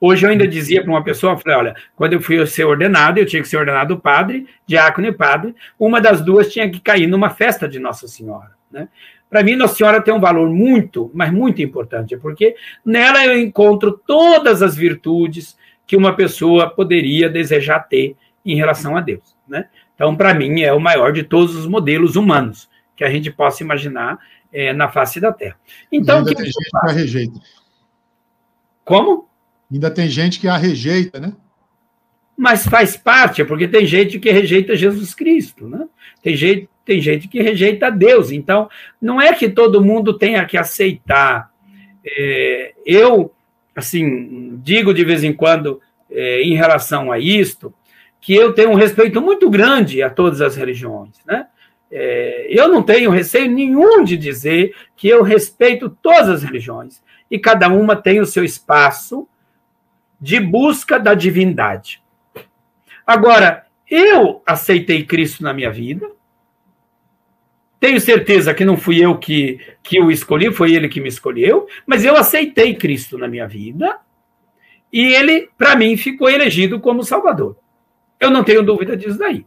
Hoje eu ainda dizia para uma pessoa, falei, olha, quando eu fui ser ordenado, eu tinha que ser ordenado padre, diácono e padre, uma das duas tinha que cair numa festa de Nossa Senhora, né? Para mim, Nossa Senhora tem um valor muito, mas muito importante, porque nela eu encontro todas as virtudes que uma pessoa poderia desejar ter em relação a Deus, né? Então, para mim, é o maior de todos os modelos humanos que a gente possa imaginar é, na face da Terra. Então, ainda tem gente que a rejeita. Como? Ainda tem gente que a rejeita, né? Mas faz parte, porque tem gente que rejeita Jesus Cristo, né? Tem gente, tem gente que rejeita Deus. Então, não é que todo mundo tenha que aceitar. É, eu, assim, digo de vez em quando, é, em relação a isto, que eu tenho um respeito muito grande a todas as religiões, né? É, eu não tenho receio nenhum de dizer que eu respeito todas as religiões e cada uma tem o seu espaço de busca da divindade. Agora, eu aceitei Cristo na minha vida. Tenho certeza que não fui eu que, que o escolhi, foi ele que me escolheu, mas eu aceitei Cristo na minha vida e ele, para mim, ficou elegido como Salvador. Eu não tenho dúvida disso daí.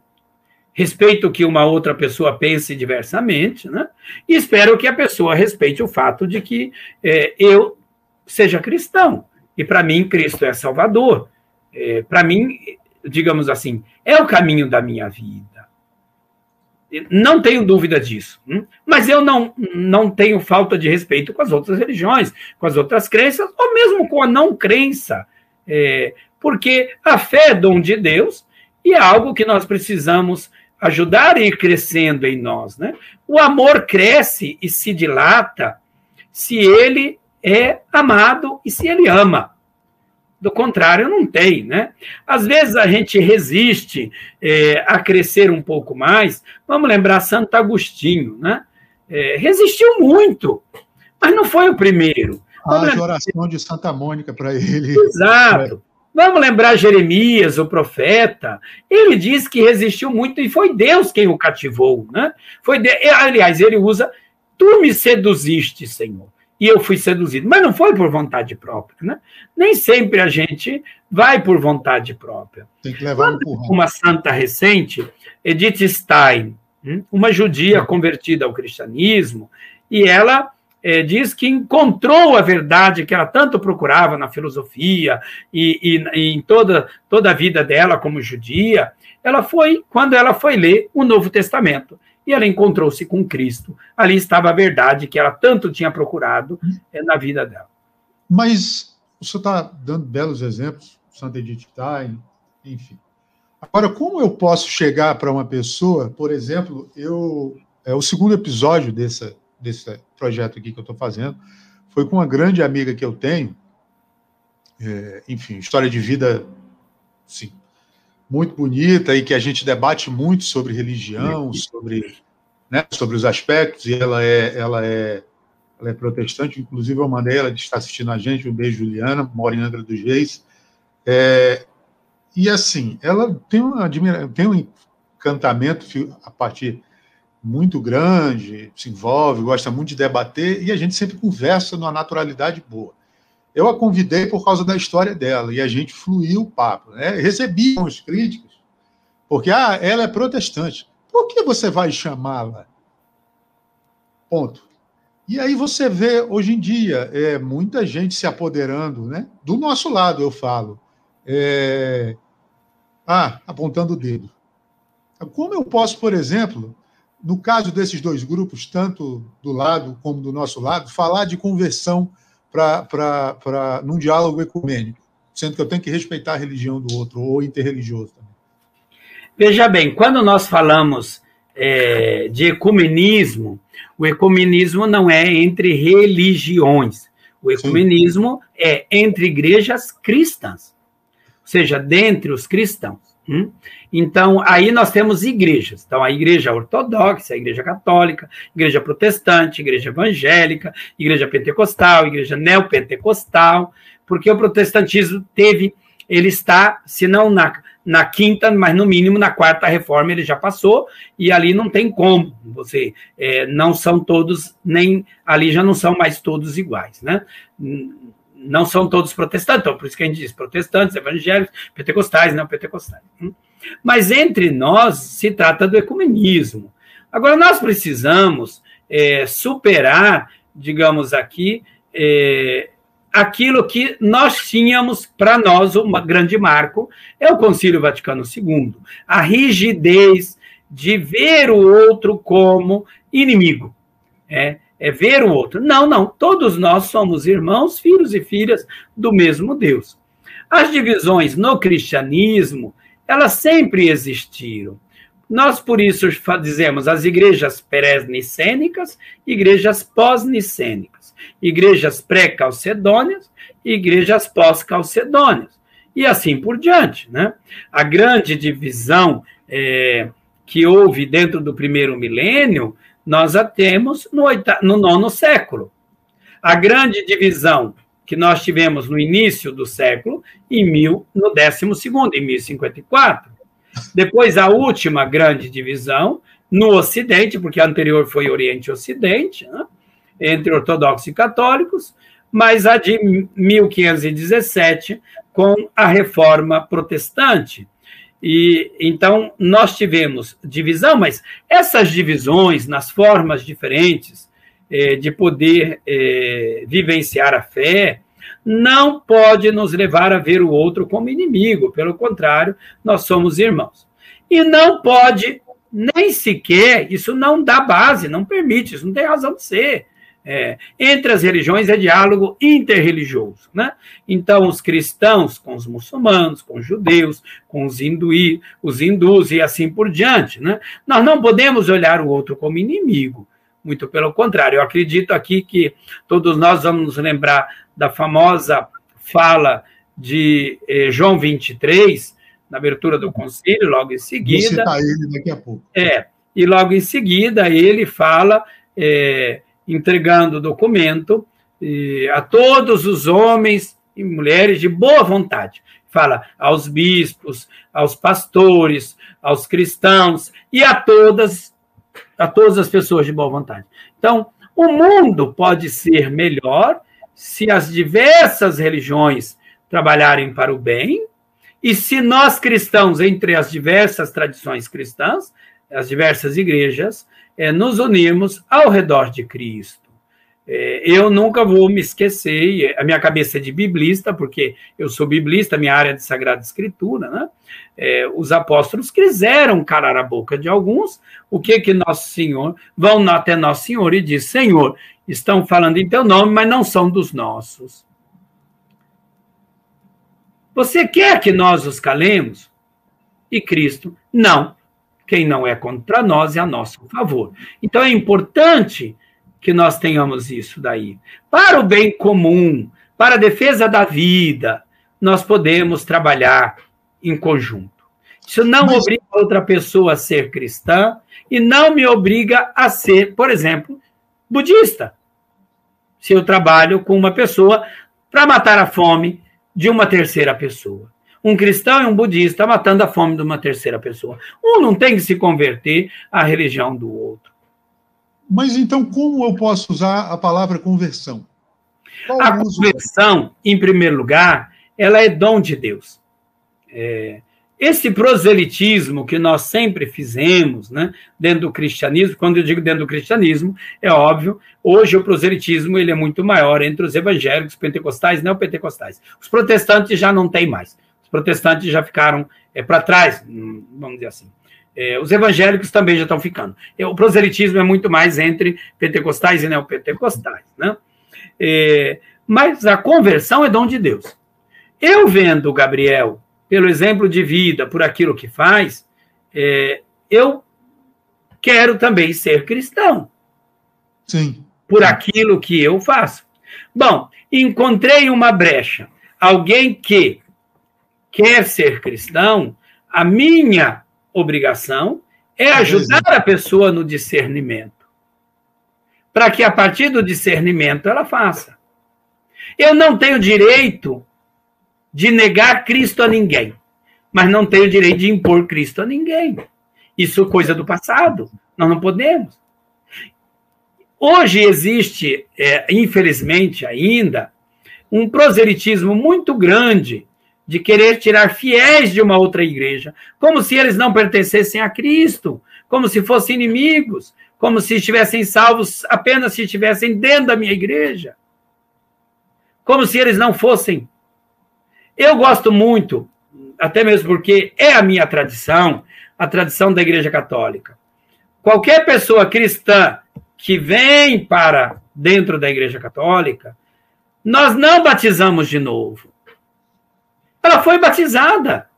Respeito que uma outra pessoa pense diversamente, né? E espero que a pessoa respeite o fato de que é, eu seja cristão. E para mim, Cristo é Salvador. É, para mim, digamos assim, é o caminho da minha vida. Não tenho dúvida disso. Hum? Mas eu não, não tenho falta de respeito com as outras religiões, com as outras crenças, ou mesmo com a não crença. É, porque a fé é dom de Deus e é algo que nós precisamos ajudar a ir crescendo em nós. Né? O amor cresce e se dilata se ele é amado e se ele ama. Do contrário, não tem, né? Às vezes a gente resiste é, a crescer um pouco mais. Vamos lembrar Santo Agostinho, né? É, resistiu muito, mas não foi o primeiro. Vamos a oração de Santa Mônica para ele. Exato. Vamos lembrar Jeremias, o profeta. Ele diz que resistiu muito e foi Deus quem o cativou, né? Foi de... Aliás, ele usa: Tu me seduziste, Senhor e eu fui seduzido. Mas não foi por vontade própria, né? Nem sempre a gente vai por vontade própria. Tem que levar um Uma santa recente, Edith Stein, hum, uma judia convertida ao cristianismo, e ela é, diz que encontrou a verdade que ela tanto procurava na filosofia e, e, e, em toda, toda a vida dela como judia. Ela foi, quando ela foi ler o Novo Testamento, e ela encontrou-se com Cristo. Ali estava a verdade que ela tanto tinha procurado é, na vida dela. Mas o senhor está dando belos exemplos, Santa Edith Stein, enfim. Agora, como eu posso chegar para uma pessoa, por exemplo, eu é o segundo episódio dessa, desse projeto aqui que eu estou fazendo foi com uma grande amiga que eu tenho, é, enfim, história de vida, sim, muito bonita e que a gente debate muito sobre religião, sobre, né, sobre os aspectos. E ela é, ela é, ela é protestante. Inclusive eu mandei ela de estar assistindo a gente. Um beijo, Juliana, mora em Angra dos Reis. É, e assim, ela tem uma admira, tem um encantamento a partir muito grande, se envolve, gosta muito de debater, e a gente sempre conversa numa naturalidade boa. Eu a convidei por causa da história dela, e a gente fluiu o papo. Né? Recebi uns críticos, porque ah, ela é protestante. Por que você vai chamá-la? Ponto. E aí você vê, hoje em dia, é, muita gente se apoderando, né? do nosso lado, eu falo. É... Ah, apontando o dedo. Como eu posso, por exemplo, no caso desses dois grupos, tanto do lado como do nosso lado, falar de conversão para num diálogo ecumênico, sendo que eu tenho que respeitar a religião do outro, ou interreligioso também. Veja bem, quando nós falamos é, de ecumenismo, o ecumenismo não é entre religiões. O ecumenismo Sim. é entre igrejas cristãs, ou seja, dentre os cristãos. Hum? Então, aí nós temos igrejas. Então, a igreja ortodoxa, a igreja católica, igreja protestante, igreja evangélica, igreja pentecostal, igreja neopentecostal, porque o protestantismo teve, ele está, se não na, na quinta, mas no mínimo na quarta reforma ele já passou, e ali não tem como, você, é, não são todos, nem, ali já não são mais todos iguais, né? Não são todos protestantes, então por isso que a gente diz protestantes, evangélicos, pentecostais, não pentecostais. Hum? Mas entre nós se trata do ecumenismo. Agora, nós precisamos é, superar, digamos aqui, é, aquilo que nós tínhamos para nós, um grande marco, é o Concílio Vaticano II. A rigidez de ver o outro como inimigo. É, é ver o outro. Não, não. Todos nós somos irmãos, filhos e filhas do mesmo Deus. As divisões no cristianismo, elas sempre existiram. Nós, por isso, dizemos as igrejas pré-nicênicas, igrejas pós-nicênicas, igrejas pré-calcedônias igrejas pós-calcedônias, e assim por diante. Né? A grande divisão é, que houve dentro do primeiro milênio nós a temos no, oita... no nono século. A grande divisão que nós tivemos no início do século, em mil, no décimo segundo, em 1054. Depois, a última grande divisão no Ocidente, porque a anterior foi Oriente e Ocidente, né? entre ortodoxos e católicos, mas a de 1517, com a reforma protestante. E então nós tivemos divisão, mas essas divisões nas formas diferentes eh, de poder eh, vivenciar a fé não pode nos levar a ver o outro como inimigo. Pelo contrário, nós somos irmãos. E não pode nem sequer isso não dá base, não permite, isso não tem razão de ser. É, entre as religiões é diálogo interreligioso. Né? Então, os cristãos com os muçulmanos, com os judeus, com os, hinduí, os hindus e assim por diante. Né? Nós não podemos olhar o outro como inimigo. Muito pelo contrário, eu acredito aqui que todos nós vamos nos lembrar da famosa fala de eh, João 23, na abertura do concílio, logo em seguida. Vou citar ele daqui a pouco. É, e logo em seguida ele fala. Eh, entregando o documento a todos os homens e mulheres de boa vontade. Fala aos bispos, aos pastores, aos cristãos e a todas a todas as pessoas de boa vontade. Então, o mundo pode ser melhor se as diversas religiões trabalharem para o bem e se nós cristãos, entre as diversas tradições cristãs, as diversas igrejas, é, nos unirmos ao redor de Cristo. É, eu nunca vou me esquecer, a minha cabeça é de biblista, porque eu sou biblista, minha área é de Sagrada Escritura, né? É, os apóstolos quiseram calar a boca de alguns, o que que Nosso Senhor, vão até Nosso Senhor e diz, Senhor, estão falando em teu nome, mas não são dos nossos. Você quer que nós os calemos? E Cristo, não. Quem não é contra nós é a nosso favor. Então é importante que nós tenhamos isso daí. Para o bem comum, para a defesa da vida, nós podemos trabalhar em conjunto. Isso não Mas... obriga outra pessoa a ser cristã e não me obriga a ser, por exemplo, budista. Se eu trabalho com uma pessoa para matar a fome de uma terceira pessoa um cristão e um budista matando a fome de uma terceira pessoa. Um não tem que se converter à religião do outro. Mas então, como eu posso usar a palavra conversão? Qual a conversão, em primeiro lugar, ela é dom de Deus. É, esse proselitismo que nós sempre fizemos, né, dentro do cristianismo, quando eu digo dentro do cristianismo, é óbvio, hoje o proselitismo ele é muito maior entre os evangélicos, pentecostais e neopentecostais. Os protestantes já não têm mais. Os protestantes já ficaram é, para trás, hum, vamos dizer assim. É, os evangélicos também já estão ficando. É, o proselitismo é muito mais entre pentecostais e neopentecostais. Né? É, mas a conversão é dom de Deus. Eu vendo Gabriel, pelo exemplo de vida, por aquilo que faz, é, eu quero também ser cristão. Sim. Por aquilo que eu faço. Bom, encontrei uma brecha. Alguém que quer ser cristão, a minha obrigação é ajudar a pessoa no discernimento. Para que a partir do discernimento ela faça. Eu não tenho direito de negar Cristo a ninguém, mas não tenho direito de impor Cristo a ninguém. Isso é coisa do passado. Nós não podemos. Hoje existe, é, infelizmente ainda, um proselitismo muito grande de querer tirar fiéis de uma outra igreja, como se eles não pertencessem a Cristo, como se fossem inimigos, como se estivessem salvos apenas se estivessem dentro da minha igreja, como se eles não fossem. Eu gosto muito, até mesmo porque é a minha tradição, a tradição da Igreja Católica. Qualquer pessoa cristã que vem para dentro da Igreja Católica, nós não batizamos de novo. Ela foi batizada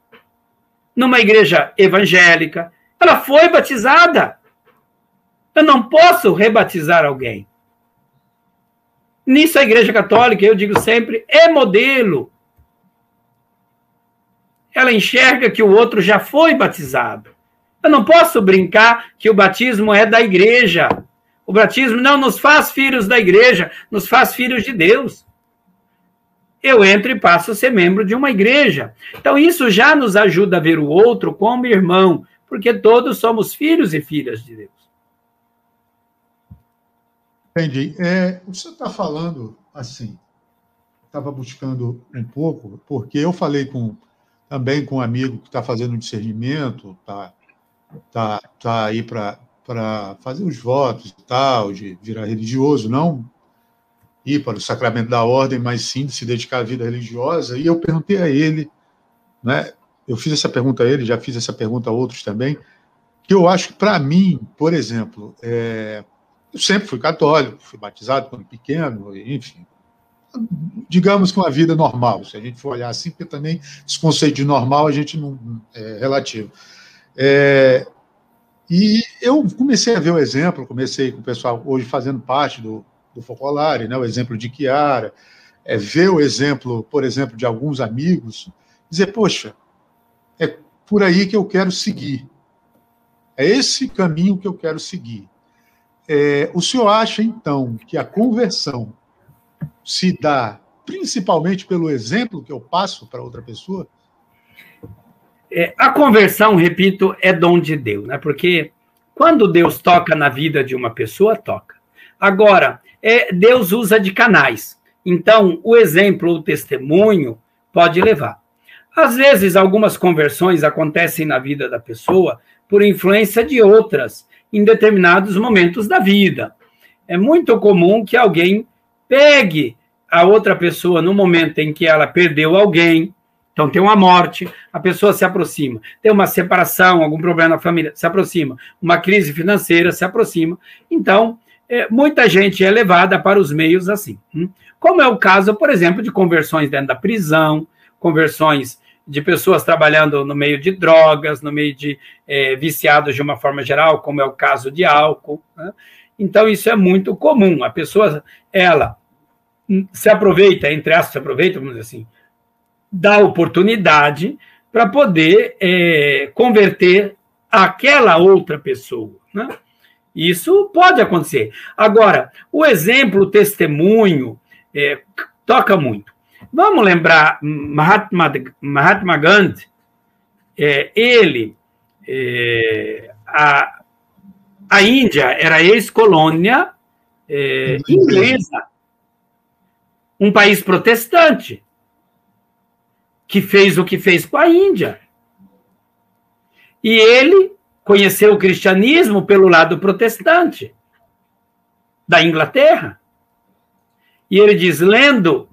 numa igreja evangélica. Ela foi batizada. Eu não posso rebatizar alguém. Nisso a Igreja Católica, eu digo sempre, é modelo. Ela enxerga que o outro já foi batizado. Eu não posso brincar que o batismo é da igreja. O batismo não nos faz filhos da igreja, nos faz filhos de Deus eu entro e passo a ser membro de uma igreja. Então, isso já nos ajuda a ver o outro como irmão, porque todos somos filhos e filhas de Deus. Entendi. É, você está falando assim, estava buscando um pouco, porque eu falei com também com um amigo que está fazendo discernimento, está tá, tá aí para fazer os votos e tal, de virar religioso, não ir para o sacramento da ordem, mas sim de se dedicar à vida religiosa. E eu perguntei a ele, né? Eu fiz essa pergunta a ele, já fiz essa pergunta a outros também, que eu acho que para mim, por exemplo, é, eu sempre fui católico, fui batizado quando pequeno, enfim, digamos que uma vida normal, se a gente for olhar assim, porque também esse conceito de normal a gente não é relativo. É, e eu comecei a ver o exemplo, comecei com o pessoal hoje fazendo parte do, do Focolare, né, o exemplo de Chiara, é, ver o exemplo, por exemplo, de alguns amigos, dizer, poxa, é por aí que eu quero seguir. É esse caminho que eu quero seguir. É, o senhor acha, então, que a conversão se dá principalmente pelo exemplo que eu passo para outra pessoa? É, a conversão, repito, é dom de Deus, né? Porque quando Deus toca na vida de uma pessoa, toca. Agora, é, Deus usa de canais. Então, o exemplo, o testemunho, pode levar. Às vezes, algumas conversões acontecem na vida da pessoa por influência de outras em determinados momentos da vida. É muito comum que alguém pegue a outra pessoa no momento em que ela perdeu alguém, então tem uma morte, a pessoa se aproxima, tem uma separação, algum problema na família, se aproxima, uma crise financeira, se aproxima. Então, é, muita gente é levada para os meios assim. Hum? Como é o caso, por exemplo, de conversões dentro da prisão, conversões de pessoas trabalhando no meio de drogas, no meio de é, viciados de uma forma geral, como é o caso de álcool. Né? Então, isso é muito comum. A pessoa, ela se aproveita, entre aspas, se aproveita, vamos dizer assim, da oportunidade para poder é, converter aquela outra pessoa. Né? Isso pode acontecer. Agora, o exemplo, o testemunho, é, toca muito. Vamos lembrar Mahatma, Mahatma Gandhi, é, ele, é, a, a Índia era ex-colônia é, inglesa, um país protestante, que fez o que fez com a Índia. E ele conheceu o cristianismo pelo lado protestante da Inglaterra. E ele diz: lendo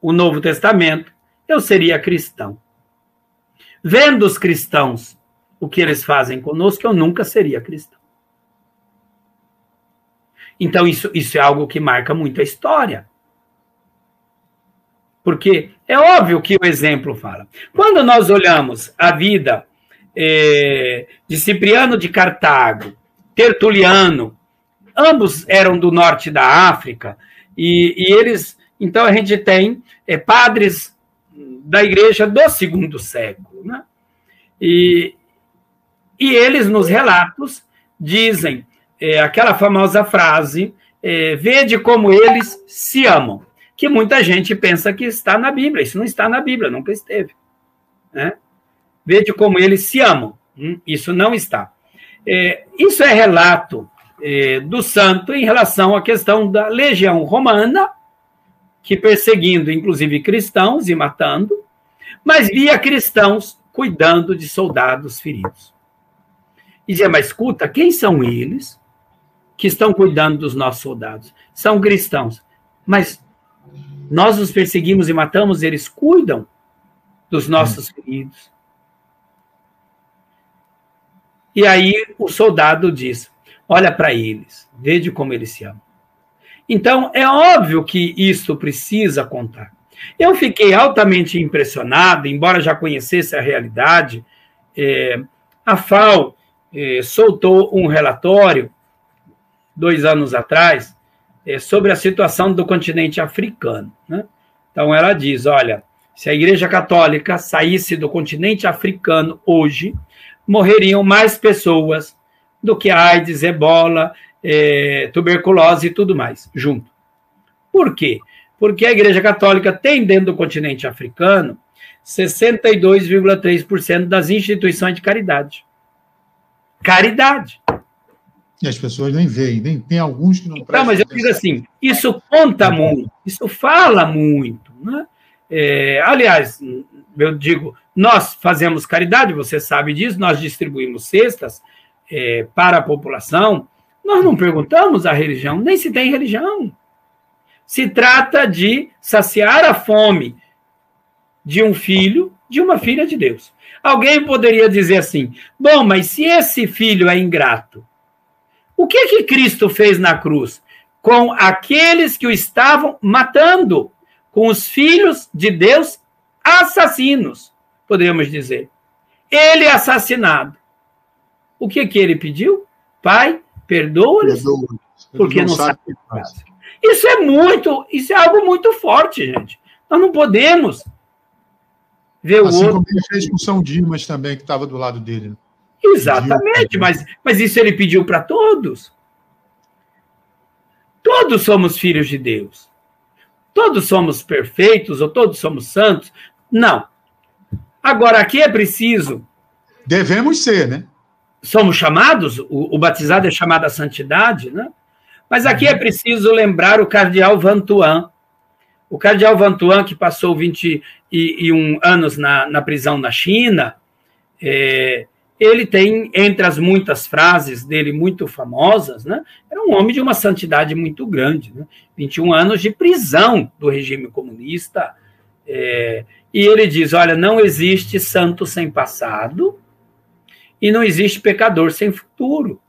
o Novo Testamento, eu seria cristão. Vendo os cristãos o que eles fazem conosco, eu nunca seria cristão. Então, isso, isso é algo que marca muito a história. Porque é óbvio que o exemplo fala. Quando nós olhamos a vida é, de Cipriano de Cartago, Tertuliano, ambos eram do norte da África, e, e eles então a gente tem é, padres da igreja do segundo século. Né? E, e eles, nos relatos, dizem é, aquela famosa frase: é, vede como eles se amam, que muita gente pensa que está na Bíblia. Isso não está na Bíblia, nunca esteve. Né? Vede como eles se amam. Hum, isso não está. É, isso é relato é, do santo em relação à questão da legião romana que perseguindo inclusive cristãos e matando, mas via cristãos cuidando de soldados feridos. E dizia, mas escuta, quem são eles que estão cuidando dos nossos soldados? São cristãos. Mas nós os perseguimos e matamos, eles cuidam dos nossos feridos. E aí o soldado diz: Olha para eles, veja como eles se amam. Então, é óbvio que isso precisa contar. Eu fiquei altamente impressionado, embora já conhecesse a realidade. É, a FAO é, soltou um relatório, dois anos atrás, é, sobre a situação do continente africano. Né? Então, ela diz: olha, se a Igreja Católica saísse do continente africano hoje, morreriam mais pessoas do que AIDS, ebola, é, tuberculose e tudo mais, junto. Por quê? Porque a Igreja Católica tem dentro do continente africano 62,3% das instituições de caridade. Caridade. E as pessoas nem veem, nem, tem alguns que não prestam. Não, mas eu digo assim, isso conta muito, isso fala muito. Né? É, aliás, eu digo, nós fazemos caridade, você sabe disso, nós distribuímos cestas é, para a população, nós não perguntamos a religião, nem se tem religião. Se trata de saciar a fome de um filho, de uma filha de Deus. Alguém poderia dizer assim: bom, mas se esse filho é ingrato, o que que Cristo fez na cruz com aqueles que o estavam matando, com os filhos de Deus assassinos, poderíamos dizer. Ele é assassinado. O que que ele pediu? Pai, Perdoa-lhes, porque não, não sabe o que faz. Isso é muito, isso é algo muito forte, gente. Nós não podemos ver assim o outro. Como ele fez com São Dimas também, que estava do lado dele. Exatamente, mas, mas isso ele pediu para todos. Todos somos filhos de Deus. Todos somos perfeitos ou todos somos santos? Não. Agora, aqui é preciso. Devemos ser, né? somos chamados, o, o, batizado é chamado à santidade, né? Mas aqui é preciso lembrar o cardeal Vantuan. O cardeal Vantuan, que passou 21 anos na, na prisão na China, é, ele tem, entre as muitas frases dele muito famosas, né, era um homem de uma santidade muito grande. Né, 21 anos de prisão do regime comunista. É, e ele diz: olha, não existe santo sem passado e não existe pecador sem futuro.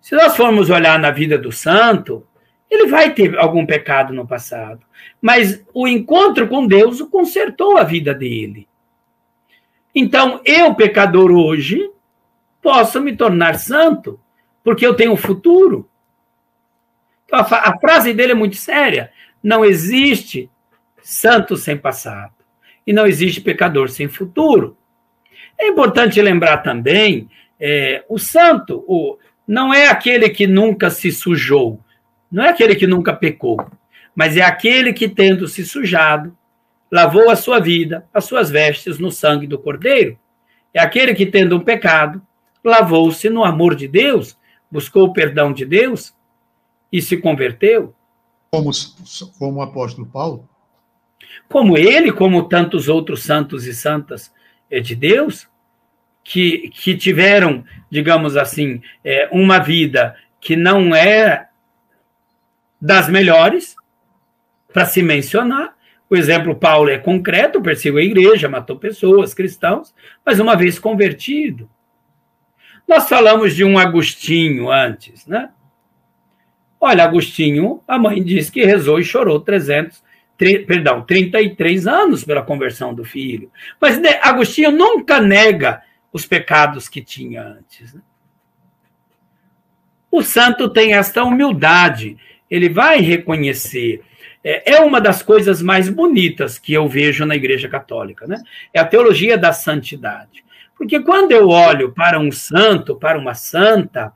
Se nós formos olhar na vida do santo, ele vai ter algum pecado no passado, mas o encontro com Deus o consertou a vida dele. Então, eu, pecador hoje, posso me tornar santo, porque eu tenho futuro. Então, a, a frase dele é muito séria. Não existe santo sem passado, e não existe pecador sem futuro. É importante lembrar também, é, o santo o, não é aquele que nunca se sujou, não é aquele que nunca pecou, mas é aquele que, tendo se sujado, lavou a sua vida, as suas vestes no sangue do Cordeiro. É aquele que, tendo um pecado, lavou-se no amor de Deus, buscou o perdão de Deus e se converteu. Como, como o apóstolo Paulo? Como ele, como tantos outros santos e santas é, de Deus, que, que tiveram, digamos assim, é, uma vida que não é das melhores, para se mencionar, o exemplo Paulo é concreto, perseguiu a igreja, matou pessoas, cristãos, mas uma vez convertido. Nós falamos de um Agostinho antes, né? Olha, Agostinho, a mãe diz que rezou e chorou 300, perdão, 33 anos pela conversão do filho. Mas né, Agostinho nunca nega os pecados que tinha antes. Né? O santo tem esta humildade, ele vai reconhecer é, é uma das coisas mais bonitas que eu vejo na Igreja Católica, né? É a teologia da santidade. Porque quando eu olho para um santo, para uma santa,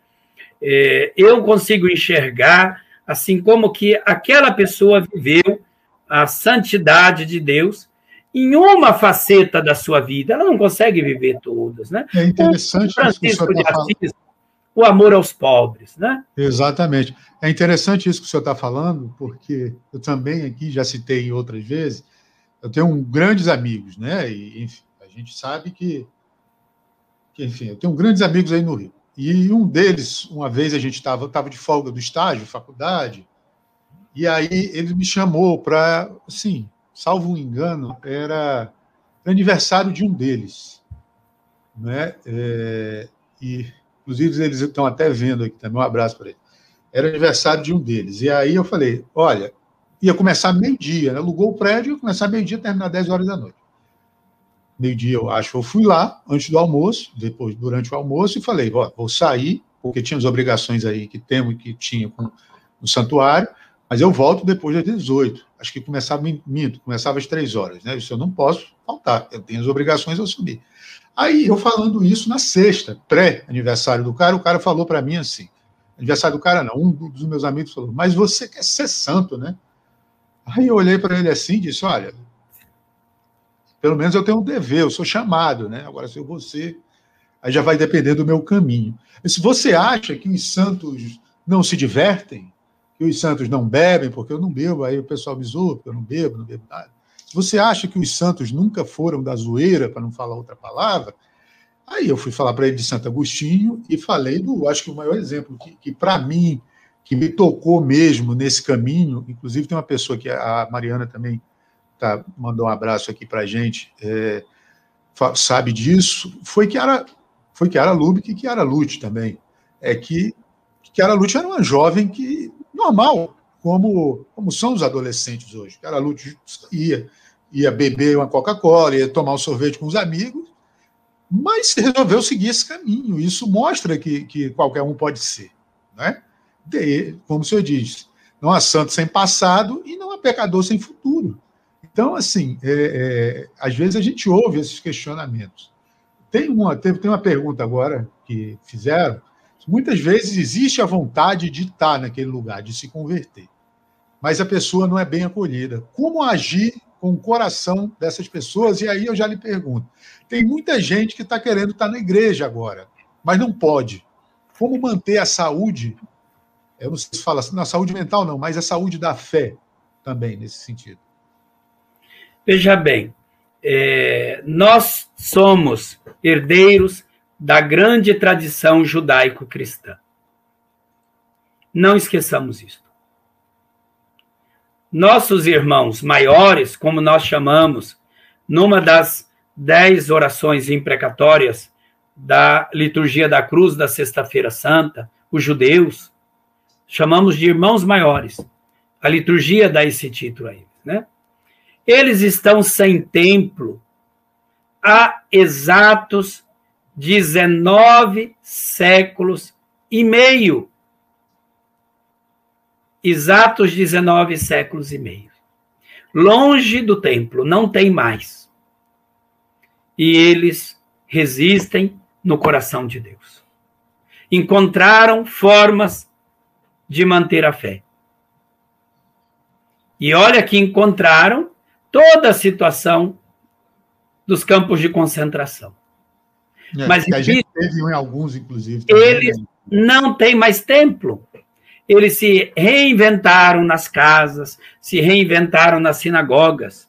é, eu consigo enxergar assim como que aquela pessoa viveu a santidade de Deus em uma faceta da sua vida. Ela não consegue viver todas, né? É interessante. Francisco de tá Assis, o amor aos pobres, né? Exatamente. É interessante isso que o senhor está falando, porque eu também aqui já citei em outras vezes, eu tenho um, grandes amigos, né? E, enfim, a gente sabe que, que, enfim, eu tenho grandes amigos aí no Rio. E um deles, uma vez a gente estava tava de folga do estágio, faculdade, e aí ele me chamou para, assim, salvo um engano, era aniversário de um deles, né? É, e Inclusive, eles estão até vendo aqui também. Um abraço para eles. Era aniversário de um deles. E aí eu falei: olha, ia começar meio-dia, né? alugou o prédio, ia começar meio-dia, terminar 10 horas da noite. Meio-dia, eu acho. Eu fui lá antes do almoço, depois, durante o almoço, e falei: ó, vou sair, porque tinha as obrigações aí que temos que tinha com o santuário, mas eu volto depois das 18. Acho que começava, minto, começava às 3 horas, né? Isso eu não posso faltar, eu tenho as obrigações a subir. Aí eu falando isso na sexta, pré-aniversário do cara, o cara falou para mim assim: aniversário do cara não, um dos meus amigos falou, mas você quer ser santo, né? Aí eu olhei para ele assim e disse: olha, pelo menos eu tenho um dever, eu sou chamado, né? Agora, se eu vou ser, aí já vai depender do meu caminho. se você acha que os santos não se divertem, os santos não bebem, porque eu não bebo, aí o pessoal me zoa, porque eu não bebo, não bebo nada. Você acha que os santos nunca foram da zoeira, para não falar outra palavra? Aí eu fui falar para ele de Santo Agostinho e falei do, acho que o maior exemplo que, que para mim, que me tocou mesmo nesse caminho, inclusive tem uma pessoa que a Mariana também tá, mandou um abraço aqui para a gente, é, sabe disso, foi que era foi Chiara Lubick e Chiara Lute também. É que Chiara Lute era uma jovem que, normal, como, como são os adolescentes hoje. Chiara Lute ia ia beber uma Coca-Cola, ia tomar um sorvete com os amigos, mas resolveu seguir esse caminho. Isso mostra que, que qualquer um pode ser. Né? De, como o senhor diz, não há santo sem passado e não há pecador sem futuro. Então, assim, é, é, às vezes a gente ouve esses questionamentos. Tem uma, tem uma pergunta agora que fizeram. Muitas vezes existe a vontade de estar naquele lugar, de se converter, mas a pessoa não é bem acolhida. Como agir com o coração dessas pessoas. E aí eu já lhe pergunto: tem muita gente que está querendo estar tá na igreja agora, mas não pode. Como manter a saúde? Eu não sei se fala assim, na saúde mental não, mas a saúde da fé também nesse sentido. Veja bem, é, nós somos herdeiros, da grande tradição judaico-cristã. Não esqueçamos isso. Nossos irmãos maiores, como nós chamamos, numa das dez orações imprecatórias da liturgia da cruz da Sexta-feira Santa, os judeus, chamamos de irmãos maiores. A liturgia dá esse título a eles, né? Eles estão sem templo há exatos 19 séculos e meio. Exatos 19 séculos e meio. Longe do templo, não tem mais. E eles resistem no coração de Deus. Encontraram formas de manter a fé. E olha que encontraram toda a situação dos campos de concentração. É, Mas a gente teve em alguns, inclusive. Também, eles né? não têm mais templo. Eles se reinventaram nas casas, se reinventaram nas sinagogas.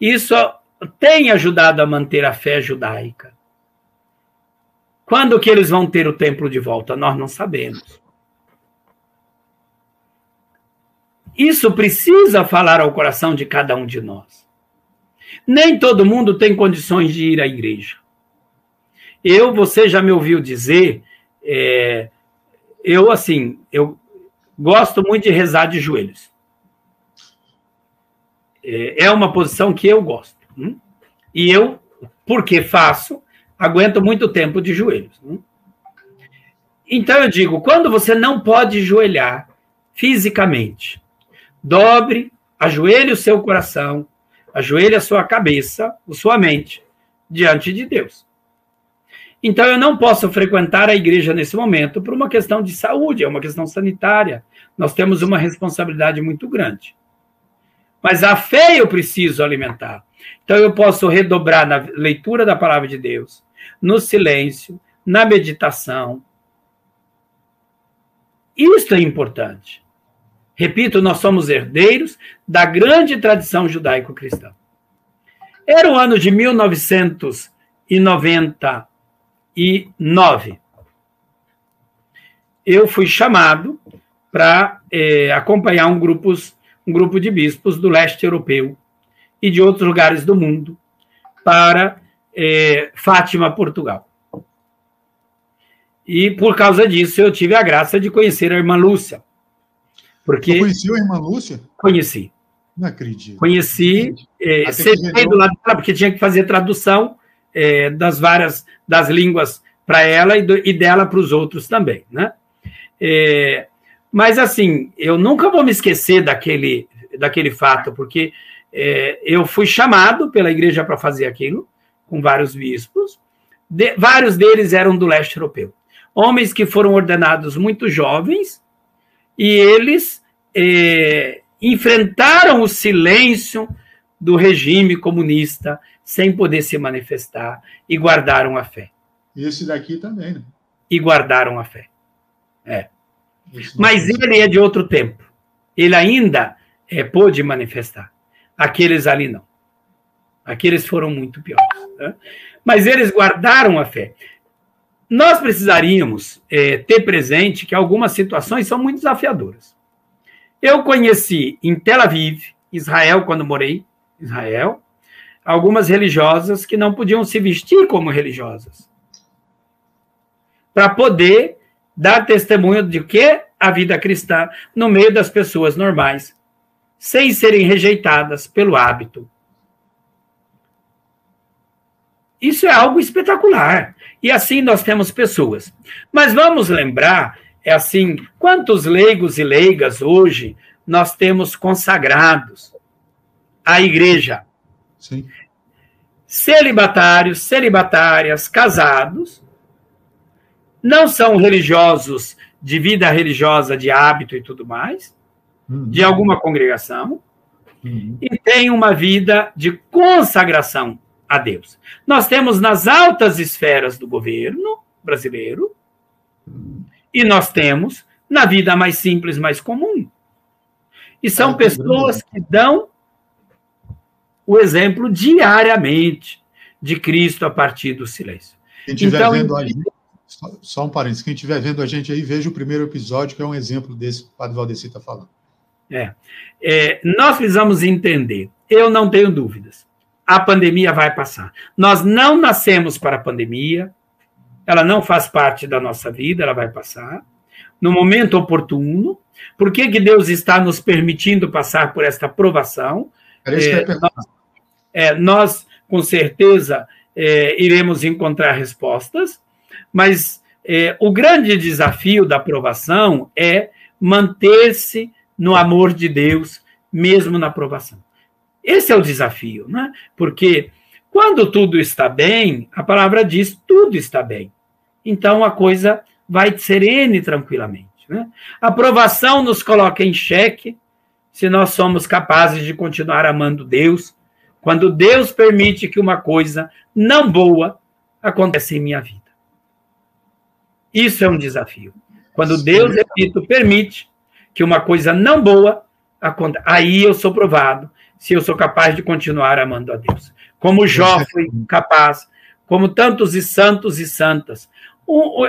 Isso tem ajudado a manter a fé judaica. Quando que eles vão ter o templo de volta? Nós não sabemos. Isso precisa falar ao coração de cada um de nós. Nem todo mundo tem condições de ir à igreja. Eu, você já me ouviu dizer, é, eu, assim, eu gosto muito de rezar de joelhos. É, é uma posição que eu gosto. Hum? E eu, porque faço, aguento muito tempo de joelhos. Hum? Então eu digo, quando você não pode joelhar fisicamente, dobre, ajoelhe o seu coração, ajoelhe a sua cabeça, a sua mente, diante de Deus. Então eu não posso frequentar a igreja nesse momento por uma questão de saúde, é uma questão sanitária. Nós temos uma responsabilidade muito grande. Mas a fé eu preciso alimentar. Então eu posso redobrar na leitura da palavra de Deus, no silêncio, na meditação. Isto é importante. Repito, nós somos herdeiros da grande tradição judaico-cristã. Era o ano de 1990 2009. Eu fui chamado para é, acompanhar um, grupos, um grupo de bispos do leste europeu e de outros lugares do mundo para é, Fátima, Portugal. E por causa disso eu tive a graça de conhecer a irmã Lúcia. Porque Você conheceu a irmã Lúcia? Conheci. Não acredito. Conheci, é, sentei do lado dela, porque tinha que fazer tradução é, das várias das línguas para ela e, do, e, dela para os outros também, né? É, mas assim, eu nunca vou me esquecer daquele daquele fato, porque é, eu fui chamado pela igreja para fazer aquilo com vários bispos, de, vários deles eram do leste europeu, homens que foram ordenados muito jovens e eles é, enfrentaram o silêncio do regime comunista sem poder se manifestar e guardaram a fé. E esse daqui também, né? E guardaram a fé. É. Mas ele é de outro tempo. Ele ainda é, pôde manifestar. Aqueles ali não. Aqueles foram muito piores. Né? Mas eles guardaram a fé. Nós precisaríamos é, ter presente que algumas situações são muito desafiadoras. Eu conheci em Tel Aviv, Israel, quando morei Israel, algumas religiosas que não podiam se vestir como religiosas. Para poder dar testemunho de que a vida cristã no meio das pessoas normais, sem serem rejeitadas pelo hábito. Isso é algo espetacular. E assim nós temos pessoas. Mas vamos lembrar, é assim, quantos leigos e leigas hoje nós temos consagrados à igreja? Sim. Celibatários, celibatárias, casados, não são religiosos de vida religiosa, de hábito e tudo mais, uhum. de alguma congregação, uhum. e têm uma vida de consagração a Deus. Nós temos nas altas esferas do governo brasileiro, e nós temos na vida mais simples, mais comum. E são ah, pessoas que dão o exemplo diariamente de Cristo a partir do silêncio. Quem estiver então, vendo a gente, só, só um parênteses, quem estiver vendo a gente aí, veja o primeiro episódio, que é um exemplo desse que o Padre Valdeci está falando. É. é. Nós precisamos entender, eu não tenho dúvidas, a pandemia vai passar. Nós não nascemos para a pandemia, ela não faz parte da nossa vida, ela vai passar. No momento oportuno, por que, que Deus está nos permitindo passar por esta provação? É, nós, é, nós, com certeza, é, iremos encontrar respostas, mas é, o grande desafio da provação é manter-se no amor de Deus, mesmo na provação. Esse é o desafio, né? Porque quando tudo está bem, a palavra diz tudo está bem. Então a coisa vai serene tranquilamente. Né? A aprovação nos coloca em xeque se nós somos capazes de continuar amando Deus, quando Deus permite que uma coisa não boa aconteça em minha vida. Isso é um desafio. Quando Deus, repito, permite que uma coisa não boa aconteça, aí eu sou provado se eu sou capaz de continuar amando a Deus. Como Jó foi capaz, como tantos e santos e santas.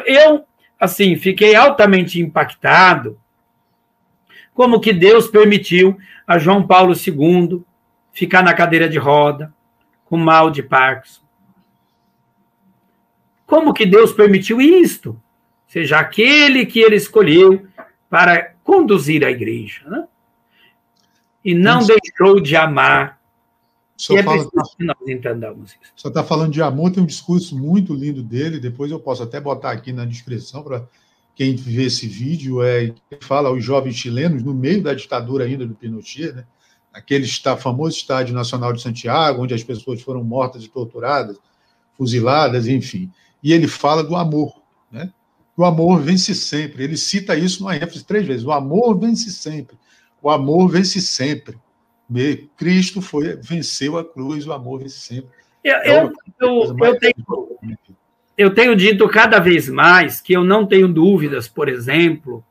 Eu, assim, fiquei altamente impactado como que Deus permitiu a João Paulo II ficar na cadeira de roda, com mal de Parkinson. Como que Deus permitiu isto? Seja, aquele que ele escolheu para conduzir a igreja. Né? E não isso. deixou de amar. E é fala, que nós entendamos isso. Só está falando de amor, tem um discurso muito lindo dele, depois eu posso até botar aqui na descrição para quem vê esse vídeo, é, fala aos jovens chilenos, no meio da ditadura ainda do Pinochet, né, aquele está, famoso estádio nacional de Santiago, onde as pessoas foram mortas e torturadas, fuziladas, enfim. E ele fala do amor, né? O amor vence sempre. Ele cita isso numa ênfase três vezes. O amor vence sempre. O amor vence sempre. Cristo foi, venceu a cruz, o amor vence sempre. Eu, é eu, eu, eu, tenho, eu tenho dito cada vez mais que eu não tenho dúvidas, por exemplo,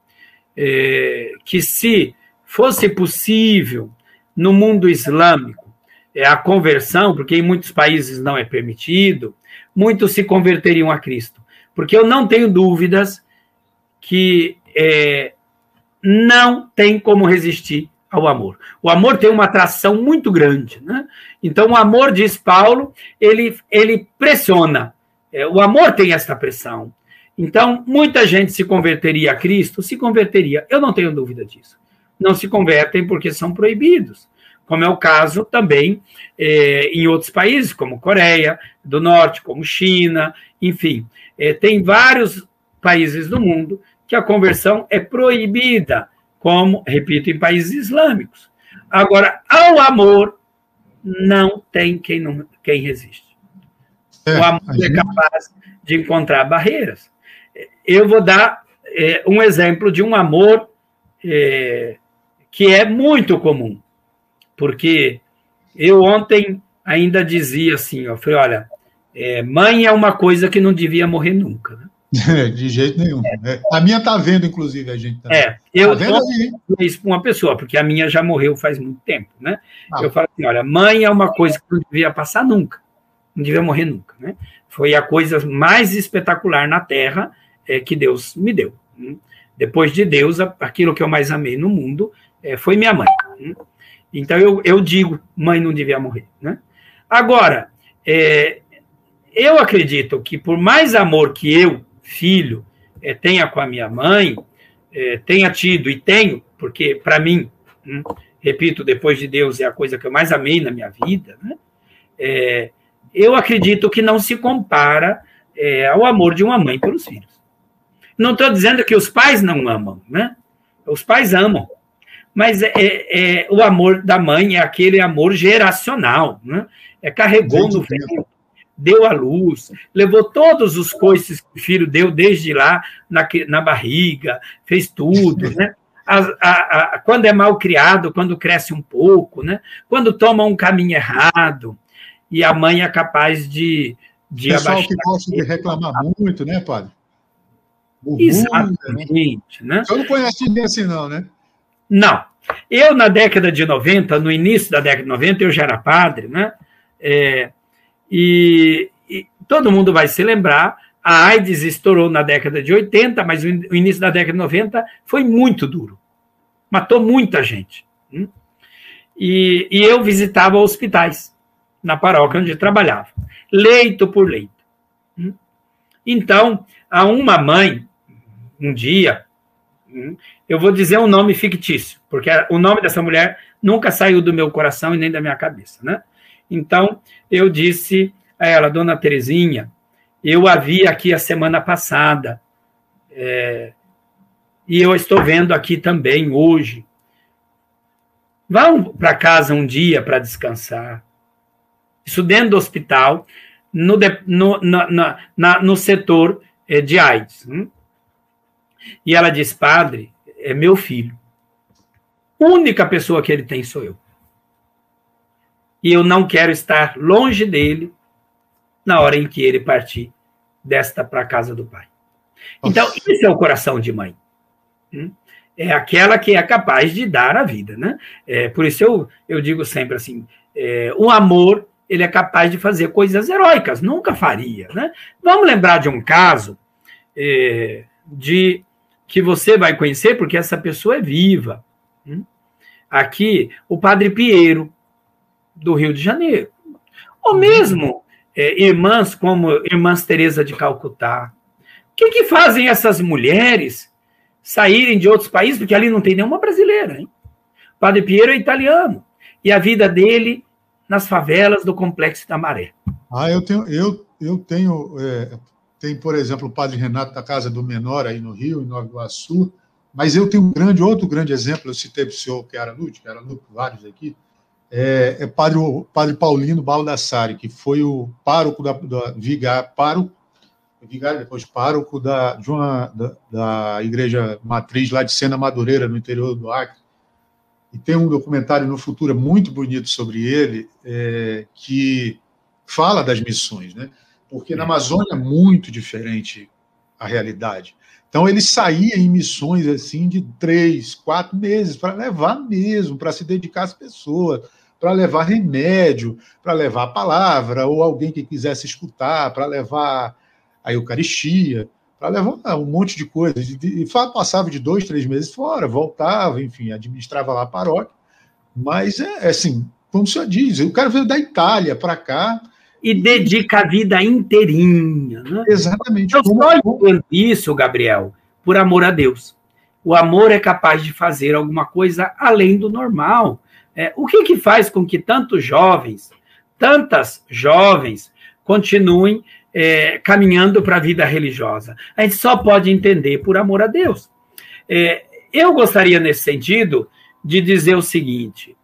é, que se fosse possível no mundo islâmico é, a conversão, porque em muitos países não é permitido, muitos se converteriam a Cristo. Porque eu não tenho dúvidas que é, não tem como resistir ao amor. O amor tem uma atração muito grande. Né? Então, o amor, diz Paulo, ele, ele pressiona. É, o amor tem esta pressão. Então, muita gente se converteria a Cristo, se converteria. Eu não tenho dúvida disso. Não se convertem porque são proibidos. Como é o caso também é, em outros países, como Coreia do Norte, como China, enfim. É, tem vários países do mundo que a conversão é proibida, como, repito, em países islâmicos. Agora, ao amor, não tem quem, não, quem resiste. É, o amor é capaz de encontrar barreiras. Eu vou dar é, um exemplo de um amor é, que é muito comum, porque eu ontem ainda dizia assim, eu falei, olha, é, mãe é uma coisa que não devia morrer nunca. Né? [laughs] De jeito nenhum. É. A minha está vendo, inclusive, a gente. Tá é, eu tá isso para uma pessoa, porque a minha já morreu faz muito tempo, né? Ah. Eu falo assim, olha, mãe é uma coisa que não devia passar nunca, não devia morrer nunca, né? Foi a coisa mais espetacular na Terra é, que Deus me deu. Né? Depois de Deus, aquilo que eu mais amei no mundo é, foi minha mãe. Né? Então eu, eu digo, mãe não devia morrer, né? Agora, é, eu acredito que por mais amor que eu filho é, tenha com a minha mãe, é, tenha tido e tenho, porque para mim, hum, repito, depois de Deus é a coisa que eu mais amei na minha vida, né? é, eu acredito que não se compara é, ao amor de uma mãe pelos filhos. Não estou dizendo que os pais não amam, né? Os pais amam, mas é, é, o amor da mãe é aquele amor geracional, né? É carregou no ventre, deu à luz, levou todos os coices que o filho deu desde lá na, na barriga, fez tudo, né? A, a, a, quando é mal criado, quando cresce um pouco, né? Quando toma um caminho errado, e a mãe é capaz de. de Pessoal que gosta de reclamar muito, né, padre? Exatamente. Né? Você não conhece ninguém assim, não, né? Não. Eu, na década de 90, no início da década de 90, eu já era padre, né? É, e, e todo mundo vai se lembrar, a AIDS estourou na década de 80, mas o início da década de 90 foi muito duro. Matou muita gente. Hum? E, e eu visitava hospitais na paróquia onde trabalhava, leito por leito. Hum? Então, a uma mãe, um dia, hum, eu vou dizer um nome fictício, porque o nome dessa mulher nunca saiu do meu coração e nem da minha cabeça, né? Então, eu disse a ela, dona Terezinha, eu a vi aqui a semana passada, é, e eu estou vendo aqui também hoje. Vão para casa um dia para descansar. Isso dentro do hospital, no, no, na, na, no setor é, de AIDS. Hum? E ela diz, padre, é meu filho. Única pessoa que ele tem sou eu. E eu não quero estar longe dele na hora em que ele partir desta para a casa do pai. Então, esse é o coração de mãe. Hum? É aquela que é capaz de dar a vida, né? É, por isso eu, eu digo sempre assim, é, o amor ele é capaz de fazer coisas heróicas, nunca faria, né? Vamos lembrar de um caso é, de que você vai conhecer, porque essa pessoa é viva. Hum? Aqui, o Padre Piero, do Rio de Janeiro. Ou mesmo é, irmãs como irmãs Teresa de Calcutá. O que, que fazem essas mulheres saírem de outros países? Porque ali não tem nenhuma brasileira. Hein? O Padre Piero é italiano. E a vida dele nas favelas do Complexo da Maré. Ah, eu tenho, eu, eu tenho, é, tem, por exemplo, o Padre Renato da Casa do Menor aí no Rio, em Nova Iguaçu, mas eu tenho um grande, outro grande exemplo, eu citei para o senhor que era Lute, que era Lute, vários aqui, é, é padre, padre Paulino Baldassari, que foi o pároco da, da vigário, pároco, depois pároco da, de uma, da, da igreja matriz lá de Sena Madureira, no interior do Acre. E tem um documentário no futuro muito bonito sobre ele, é, que fala das missões, né? Porque na Amazônia é muito diferente a realidade. Então ele saía em missões assim de três, quatro meses para levar mesmo, para se dedicar às pessoas, para levar remédio, para levar a palavra, ou alguém que quisesse escutar, para levar a Eucaristia, para levar um monte de coisas. E passava de dois, três meses fora, voltava, enfim, administrava lá a paróquia. Mas é, é assim, como o senhor diz, o cara veio da Itália para cá, e dedica a vida inteirinha. Né? Exatamente. Eu só entendo isso, Gabriel, por amor a Deus. O amor é capaz de fazer alguma coisa além do normal. É, o que, que faz com que tantos jovens, tantas jovens, continuem é, caminhando para a vida religiosa? A gente só pode entender por amor a Deus. É, eu gostaria, nesse sentido, de dizer o seguinte: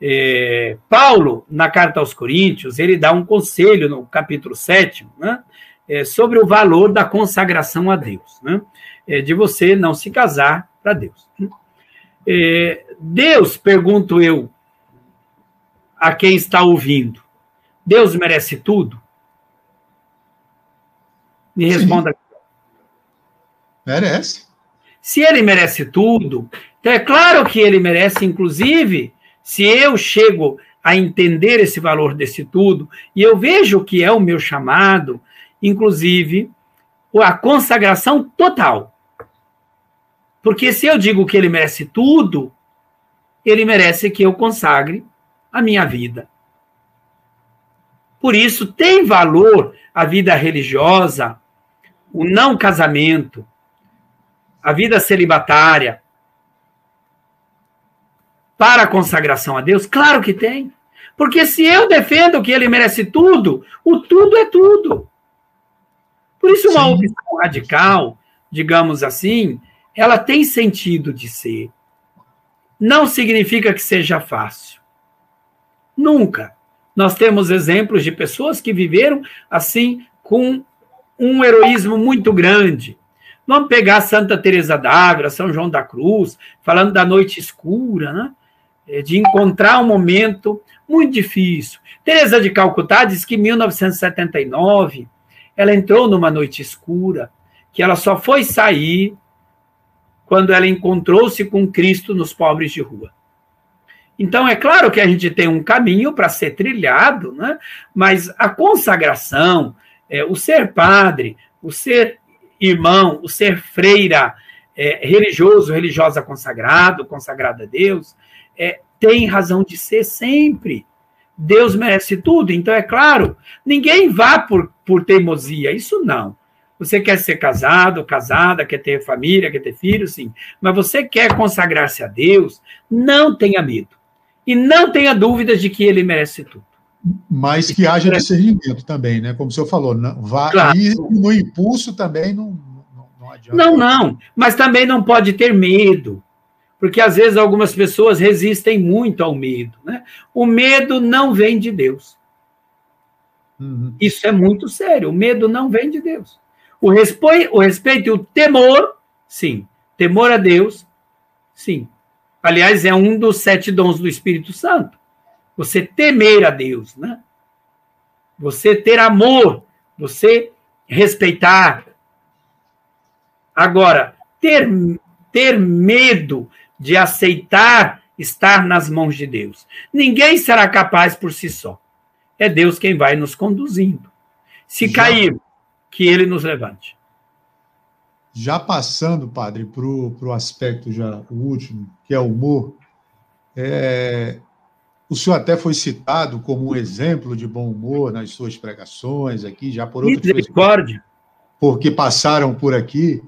é, Paulo, na carta aos Coríntios, ele dá um conselho no capítulo 7, né, é, sobre o valor da consagração a Deus, né, é, de você não se casar para Deus. Deus, pergunto eu a quem está ouvindo, Deus merece tudo? Me responda. Sim. Merece. Se ele merece tudo, então é claro que ele merece, inclusive, se eu chego a entender esse valor desse tudo, e eu vejo que é o meu chamado, inclusive, a consagração total. Porque se eu digo que ele merece tudo, ele merece que eu consagre a minha vida. Por isso, tem valor a vida religiosa, o não casamento, a vida celibatária, para a consagração a Deus? Claro que tem. Porque se eu defendo que ele merece tudo, o tudo é tudo. Por isso, uma Sim. opção radical, digamos assim, ela tem sentido de ser. Não significa que seja fácil. Nunca. Nós temos exemplos de pessoas que viveram assim com um heroísmo muito grande. Vamos pegar Santa Teresa d'Ávila, São João da Cruz, falando da noite escura, né? É, de encontrar um momento muito difícil. Teresa de Calcutá diz que em 1979 ela entrou numa noite escura, que ela só foi sair quando ela encontrou-se com Cristo nos pobres de rua. Então, é claro que a gente tem um caminho para ser trilhado, né? mas a consagração, é, o ser padre, o ser irmão, o ser freira, é, religioso, religiosa consagrado, consagrada a Deus, é, tem razão de ser sempre. Deus merece tudo, então é claro, ninguém vá por, por teimosia, isso não. Você quer ser casado, casada, quer ter família, quer ter filhos, sim. Mas você quer consagrar-se a Deus, não tenha medo. E não tenha dúvidas de que ele merece tudo. Mas que haja discernimento também, né? Como o senhor falou, não, vá, claro. e no impulso também não, não, não adianta. Não, não. Mas também não pode ter medo. Porque às vezes algumas pessoas resistem muito ao medo. Né? O medo não vem de Deus. Uhum. Isso é muito sério. O medo não vem de Deus. O, respeito, o respeito e o temor, sim. Temor a Deus, sim. Aliás, é um dos sete dons do Espírito Santo. Você temer a Deus, né? Você ter amor, você respeitar. Agora, ter, ter medo de aceitar estar nas mãos de Deus. Ninguém será capaz por si só. É Deus quem vai nos conduzindo. Se Já... cair, que ele nos levante. Já passando, padre, para o aspecto já o último, que é o humor, é, o senhor até foi citado como um exemplo de bom humor nas suas pregações aqui, já por outras Misericórdia. porque passaram por aqui.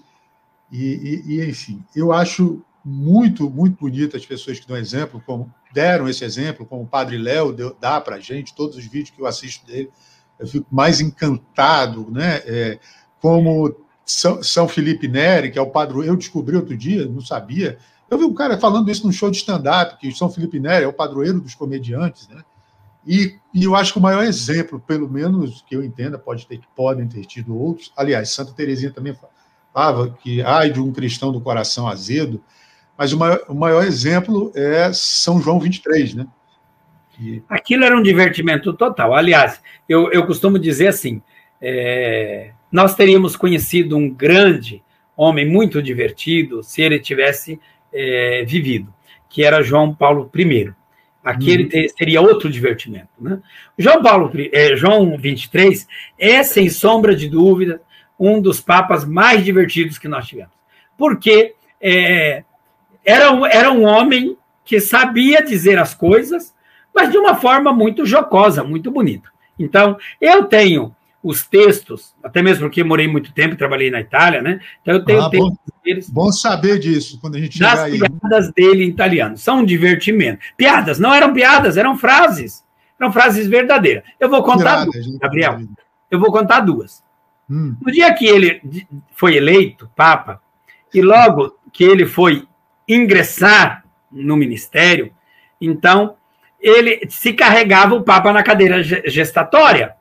E, e, e, enfim, eu acho muito, muito bonito as pessoas que dão exemplo, como deram esse exemplo, como o padre Léo dá para a gente, todos os vídeos que eu assisto dele, eu fico mais encantado, né? É, como São, São Felipe Neri, que é o padroeiro, eu descobri outro dia, não sabia. Eu vi um cara falando isso num show de stand-up, que São Felipe Neri é o padroeiro dos comediantes, né? E, e, eu acho que o maior exemplo, pelo menos que eu entenda, pode ter que podem ter tido outros. Aliás, Santa Teresinha também falava que ai de um cristão do coração azedo, mas o maior, o maior exemplo é São João 23, né? Aquilo era um divertimento total. Aliás, eu, eu costumo dizer assim: é, nós teríamos conhecido um grande homem muito divertido se ele tivesse é, vivido, que era João Paulo I. Aquele uhum. ter, seria outro divertimento. Né? João Paulo, é, João 23 é, sem sombra de dúvida, um dos papas mais divertidos que nós tivemos. Porque é, era, era um homem que sabia dizer as coisas mas de uma forma muito jocosa, muito bonita. Então, eu tenho os textos, até mesmo porque morei muito tempo, trabalhei na Itália, né? Então eu tenho ah, textos bom, deles. Bom saber disso quando a gente chegar aí. piadas dele em italiano. São um divertimento. Piadas, não eram piadas, eram frases. Eram frases verdadeiras. Eu vou contar duas, Gabriel. Eu vou contar duas. Hum. No dia que ele foi eleito Papa, e logo que ele foi ingressar no ministério, então ele se carregava o Papa na cadeira gestatória.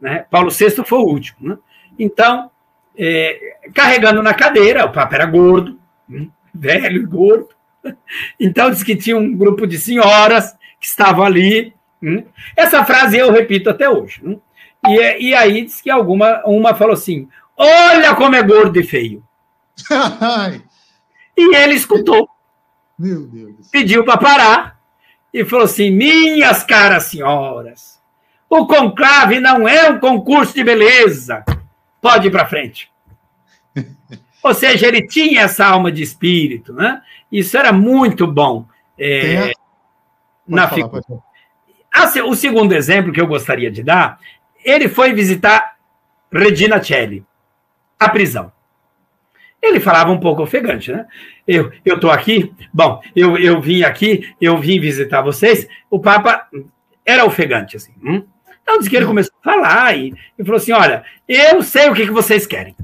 Né? Paulo VI foi o último. Né? Então, é, carregando na cadeira, o Papa era gordo, hum, velho e gordo. Então, diz que tinha um grupo de senhoras que estavam ali. Hum. Essa frase eu repito até hoje. Hum. E, e aí diz que alguma uma falou assim: Olha como é gordo e feio. [laughs] e ele escutou. Meu Deus. Pediu para parar e falou assim: Minhas caras senhoras, o conclave não é um concurso de beleza. Pode ir para frente. [laughs] Ou seja, ele tinha essa alma de espírito, né? Isso era muito bom. É, na falar, o segundo exemplo que eu gostaria de dar, ele foi visitar Regina Celli, a prisão. Ele falava um pouco ofegante, né? Eu estou aqui, bom, eu, eu vim aqui, eu vim visitar vocês. O Papa era ofegante, assim. Hum? Então, disse que ele começou a falar e, e falou assim: olha, eu sei o que, que vocês querem.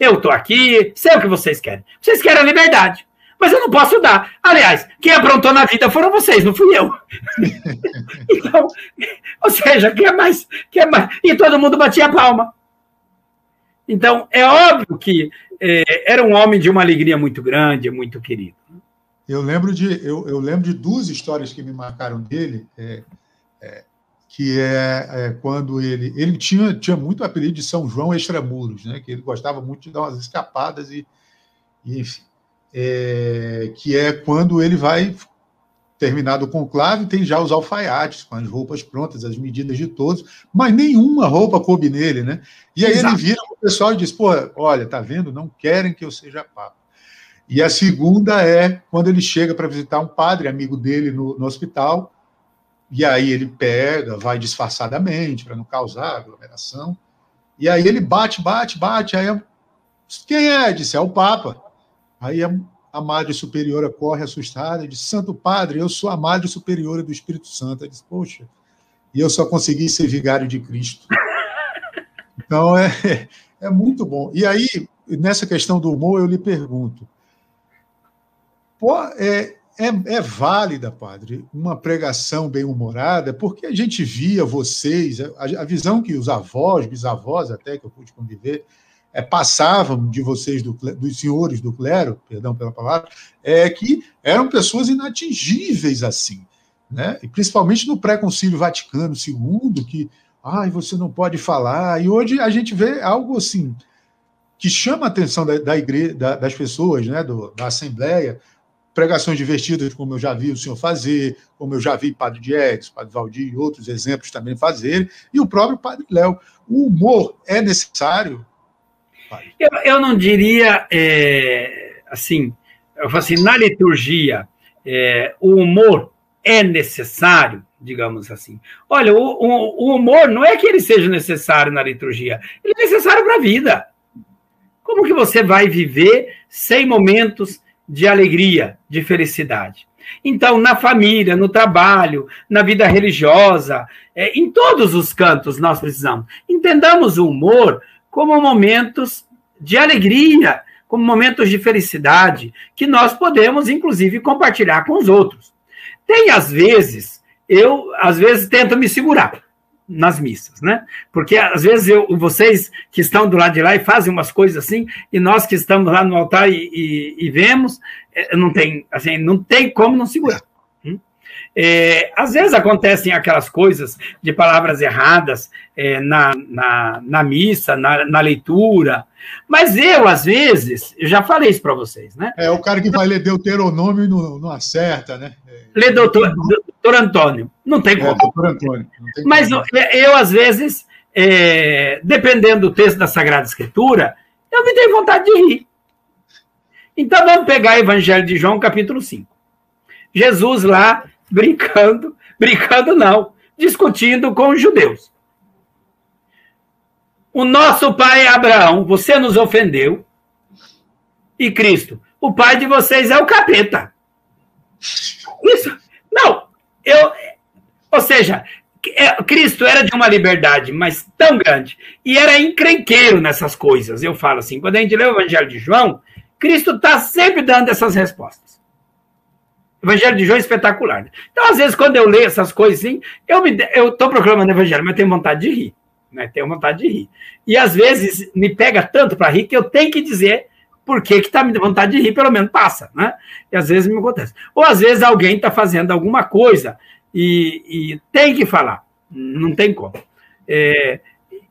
Eu estou aqui, sei o que vocês querem. Vocês querem a liberdade, mas eu não posso dar. Aliás, quem aprontou na vida foram vocês, não fui eu. [laughs] então, ou seja, quem é mais, quem é mais. E todo mundo batia a palma. Então, é óbvio que é, era um homem de uma alegria muito grande, muito querido. Eu lembro de, eu, eu lembro de duas histórias que me marcaram dele, é, que é, é, quando ele. Ele tinha, tinha muito apelido de São João Extramuros, né? que ele gostava muito de dar umas escapadas e, e enfim. É, que é quando ele vai terminado o conclave, tem já os alfaiates, com as roupas prontas, as medidas de todos, mas nenhuma roupa coube nele, né? E aí Exato. ele vira o pessoal e diz: pô, olha, tá vendo? Não querem que eu seja papa. E a segunda é quando ele chega para visitar um padre, amigo dele, no, no hospital, e aí ele pega, vai disfarçadamente para não causar aglomeração. E aí ele bate, bate, bate. Aí quem é? Disse, é o Papa. Aí a, a Madre Superiora corre assustada e diz: Santo Padre, eu sou a Madre Superiora do Espírito Santo. Ele diz: Poxa, e eu só consegui ser vigário de Cristo. [laughs] Então é, [laughs] é muito bom. E aí, nessa questão do humor, eu lhe pergunto: pô, é, é, é, válida, padre, uma pregação bem-humorada, porque a gente via vocês, a, a, visão que os avós, bisavós até, que eu pude conviver, é, passavam de vocês, do, dos senhores do clero, perdão pela palavra, é que eram pessoas inatingíveis assim, né? E principalmente no pré-concílio Vaticano II, que, ai, você não pode falar, e hoje a gente vê algo assim, que chama a atenção da, da igreja, da, das pessoas, né, do, da Assembleia, pregações divertidas, como eu já vi o senhor fazer, como eu já vi Padre Diegues, Padre Valdir e outros exemplos também fazerem, e o próprio Padre Léo. O humor é necessário? Eu, eu não diria, é, assim, eu falo assim, na liturgia, é, o humor é necessário, digamos assim. Olha, o, o, o, humor não é que ele seja necessário na liturgia, ele é necessário para a vida. Como que você vai viver sem momentos de alegria, de felicidade. Então, na família, no trabalho, na vida religiosa, é, em todos os cantos nós precisamos. Entendamos o humor como momentos de alegria, como momentos de felicidade, que nós podemos, inclusive, compartilhar com os outros. Tem, às vezes, eu, às vezes, tento me segurar nas missas, né? Porque às vezes eu, vocês que estão do lado de lá e fazem umas coisas assim, e nós que estamos lá no altar e, e, e vemos, é, não tem, assim, não tem como não segurar. Hum? É, às vezes acontecem aquelas coisas de palavras erradas é, na, na, na, missa, na, na, leitura, mas eu, às vezes, eu já falei isso para vocês, né? É o cara que vai ler Deuteronômio e não, não acerta, né? Lê doutor, doutor Antônio. Não tem como. É, doutor Antônio. Tem Mas como. Eu, eu, às vezes, é, dependendo do texto da Sagrada Escritura, eu me tenho vontade de rir. Então vamos pegar o Evangelho de João, capítulo 5. Jesus lá brincando, brincando não, discutindo com os judeus. O nosso pai é Abraão, você nos ofendeu. E Cristo, o pai de vocês é o capeta. Isso. Eu. Ou seja, é, Cristo era de uma liberdade, mas tão grande, e era encrenqueiro nessas coisas. Eu falo assim, quando a gente lê o Evangelho de João, Cristo está sempre dando essas respostas. O Evangelho de João é espetacular. Né? Então, às vezes, quando eu leio essas coisas assim, eu estou proclamando o Evangelho, mas tenho vontade de rir. Né? Tenho vontade de rir. E às vezes me pega tanto para rir que eu tenho que dizer por que está me dando vontade de rir, pelo menos passa, né? E às vezes me acontece. Ou às vezes alguém está fazendo alguma coisa e, e, tem que falar, não tem como. É,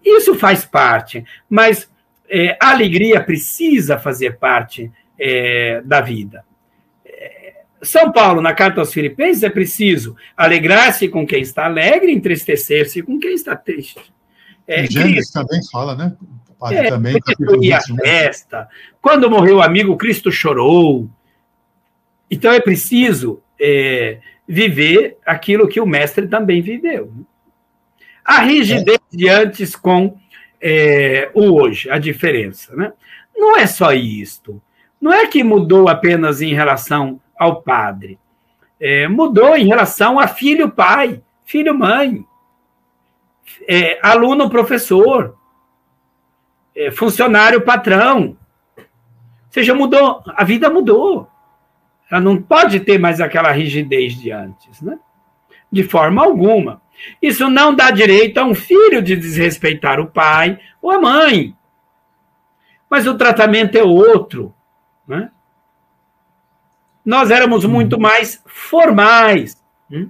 isso faz parte, mas é, a alegria precisa fazer parte é, da vida. É, São Paulo, na carta aos Filipenses, é preciso alegrar-se com quem está alegre, entristecer-se com quem está triste. É, Gênesis também fala, né? É, também, capítulo a festa. Quando morreu o amigo, Cristo chorou. Então é preciso é, viver aquilo que o mestre também viveu. A rigidez é. de antes com é, o hoje, a diferença. Né? Não é só isto. Não é que mudou apenas em relação ao padre. É, mudou em relação a filho-pai, filho-mãe, é, aluno-professor é, funcionário patrão. Ou seja, mudou, a vida mudou. Ela não pode ter mais aquela rigidez de antes, né? De forma alguma. Isso não dá direito a um filho de desrespeitar o pai ou a mãe. Mas o tratamento é outro, né? Nós éramos muito mais formais. Né?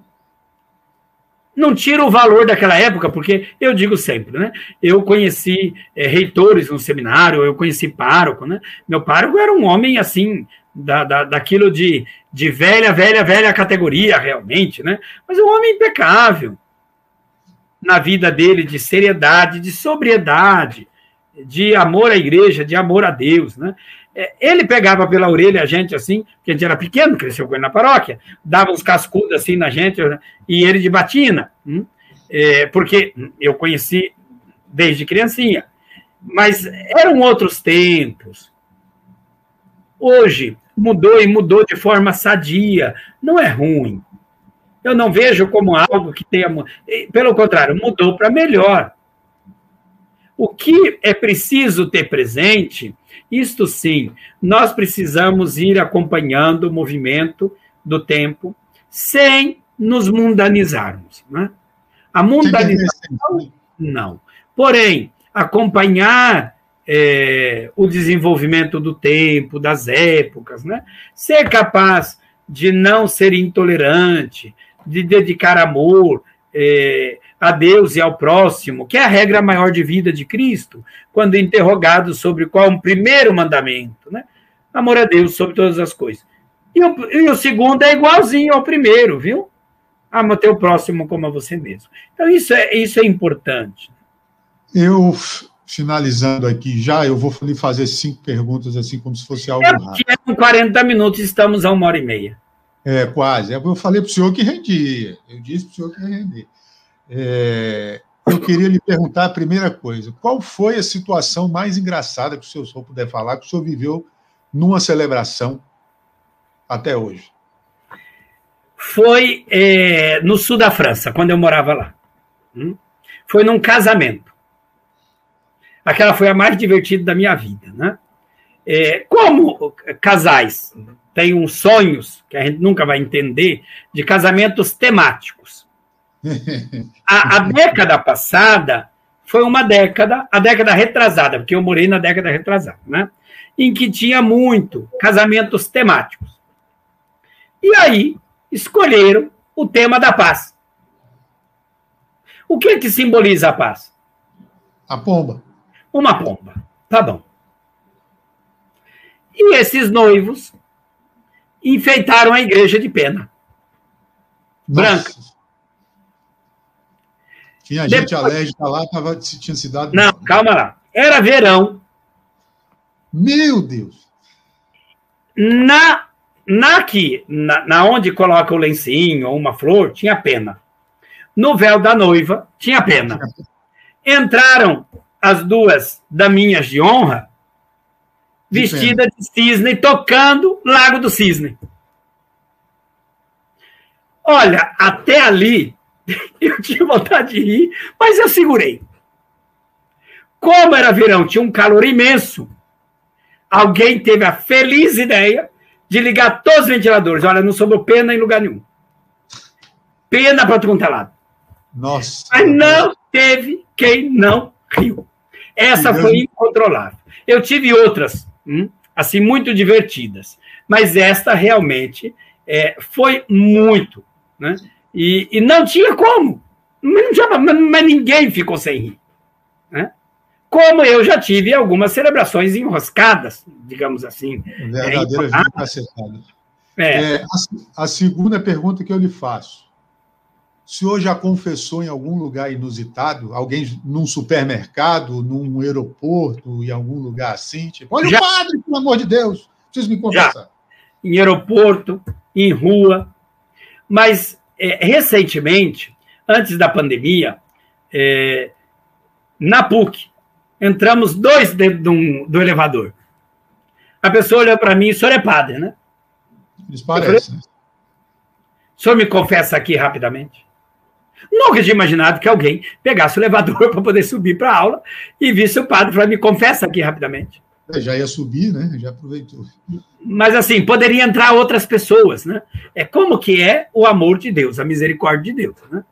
Não tira o valor daquela época, porque eu digo sempre, né? Eu conheci é, reitores no seminário, eu conheci pároco, né? Meu pároco era um homem assim, da, da, daquilo de, de velha, velha, velha categoria, realmente, né? Mas um homem impecável na vida dele, de seriedade, de sobriedade, de amor à igreja, de amor a Deus, né? É, ele pegava pela orelha a gente assim, que a gente era pequeno, cresceu com ele na paróquia, dava uns cascudos assim na gente, e ele de batina, hum? é, porque eu conheci desde criancinha. Mas eram outros tempos. Hoje mudou e mudou de forma sadia. Não é ruim. Eu não vejo como algo que tenha. Pelo contrário, mudou para melhor. O que é preciso ter presente, isto sim, nós precisamos ir acompanhando o movimento do tempo sem nos mundanizarmos. Né? A mundanização, não. Porém, acompanhar é, o desenvolvimento do tempo, das épocas, né? ser capaz de não ser intolerante, de dedicar amor é, a Deus e ao próximo, que é a regra maior de vida de Cristo, quando interrogado sobre qual é o primeiro mandamento. Né? Amor a Deus sobre todas as coisas. E o, e o segundo é igualzinho ao primeiro, viu? Ama teu próximo como a você mesmo. Então, isso é, isso é importante. Eu, finalizando aqui já, eu vou lhe fazer cinco perguntas, assim, como se fosse algo rápido. É, 40 minutos, estamos a uma hora e meia. É, quase. Eu falei para o senhor que rendia. Eu disse para o senhor que rendia. É, eu queria lhe perguntar a primeira coisa: qual foi a situação mais engraçada que o senhor puder falar, que o senhor viveu numa celebração até hoje? Foi é, no sul da França, quando eu morava lá. Hum? Foi num casamento. Aquela foi a mais divertida da minha vida, né? É, como casais têm uns sonhos que a gente nunca vai entender de casamentos temáticos. [laughs] A, a década passada foi uma década, a década retrasada, porque eu morei na década retrasada, né? Em que tinha muito casamentos temáticos. E aí escolheram o tema da paz. O que que simboliza a paz? A pomba uma pomba. Tá bom. E esses noivos enfeitaram a igreja de pena. Branca. Tinha gente Depois... alérgica lá, tava, tinha se dado. Não, calma lá. Era verão. Meu Deus! Na, na aqui, na, na onde coloca o lencinho ou uma flor, tinha pena. No véu da noiva, tinha pena. Entraram as duas daminhas de honra vestida de cisne, tocando Lago do Cisne. Olha, até ali [laughs] eu tinha vontade de rir, mas eu segurei. Como era verão, tinha um calor imenso. Alguém teve a feliz ideia de ligar todos os ventiladores. Olha, não sobrou pena em lugar nenhum. Pena para todo é lado. Nossa. Mas não teve quem não riu. Essa foi incontrolável. Eu tive outras, hum, assim, muito divertidas, mas esta realmente é, foi muito, né? E, e, não tinha como. Não tinha, mas ninguém ficou sem rir. Né? Como eu já tive algumas celebrações enroscadas, digamos assim. Verdadeira é, é, é a, a segunda pergunta que eu lhe faço o senhor já confessou em algum lugar inusitado? Alguém num supermercado, num aeroporto, em algum lugar assim? Tipo, olha já. o padre, pelo amor de Deus, preciso me confessar. Já. Em aeroporto, em rua. Mas, é, recentemente, antes da pandemia, é, na PUC, entramos dois dentro do, do elevador. A pessoa olhou para mim, o senhor é padre, né? Eles parecem. O senhor me confessa aqui rapidamente? Nunca tinha imaginado que alguém pegasse o elevador [laughs] para poder subir para a aula e visse o padre falar, me confessa aqui rapidamente. É, já ia subir, né? Já aproveitou. Mas assim, poderia entrar outras pessoas, né? É como que é o amor de Deus, a misericórdia de Deus, né?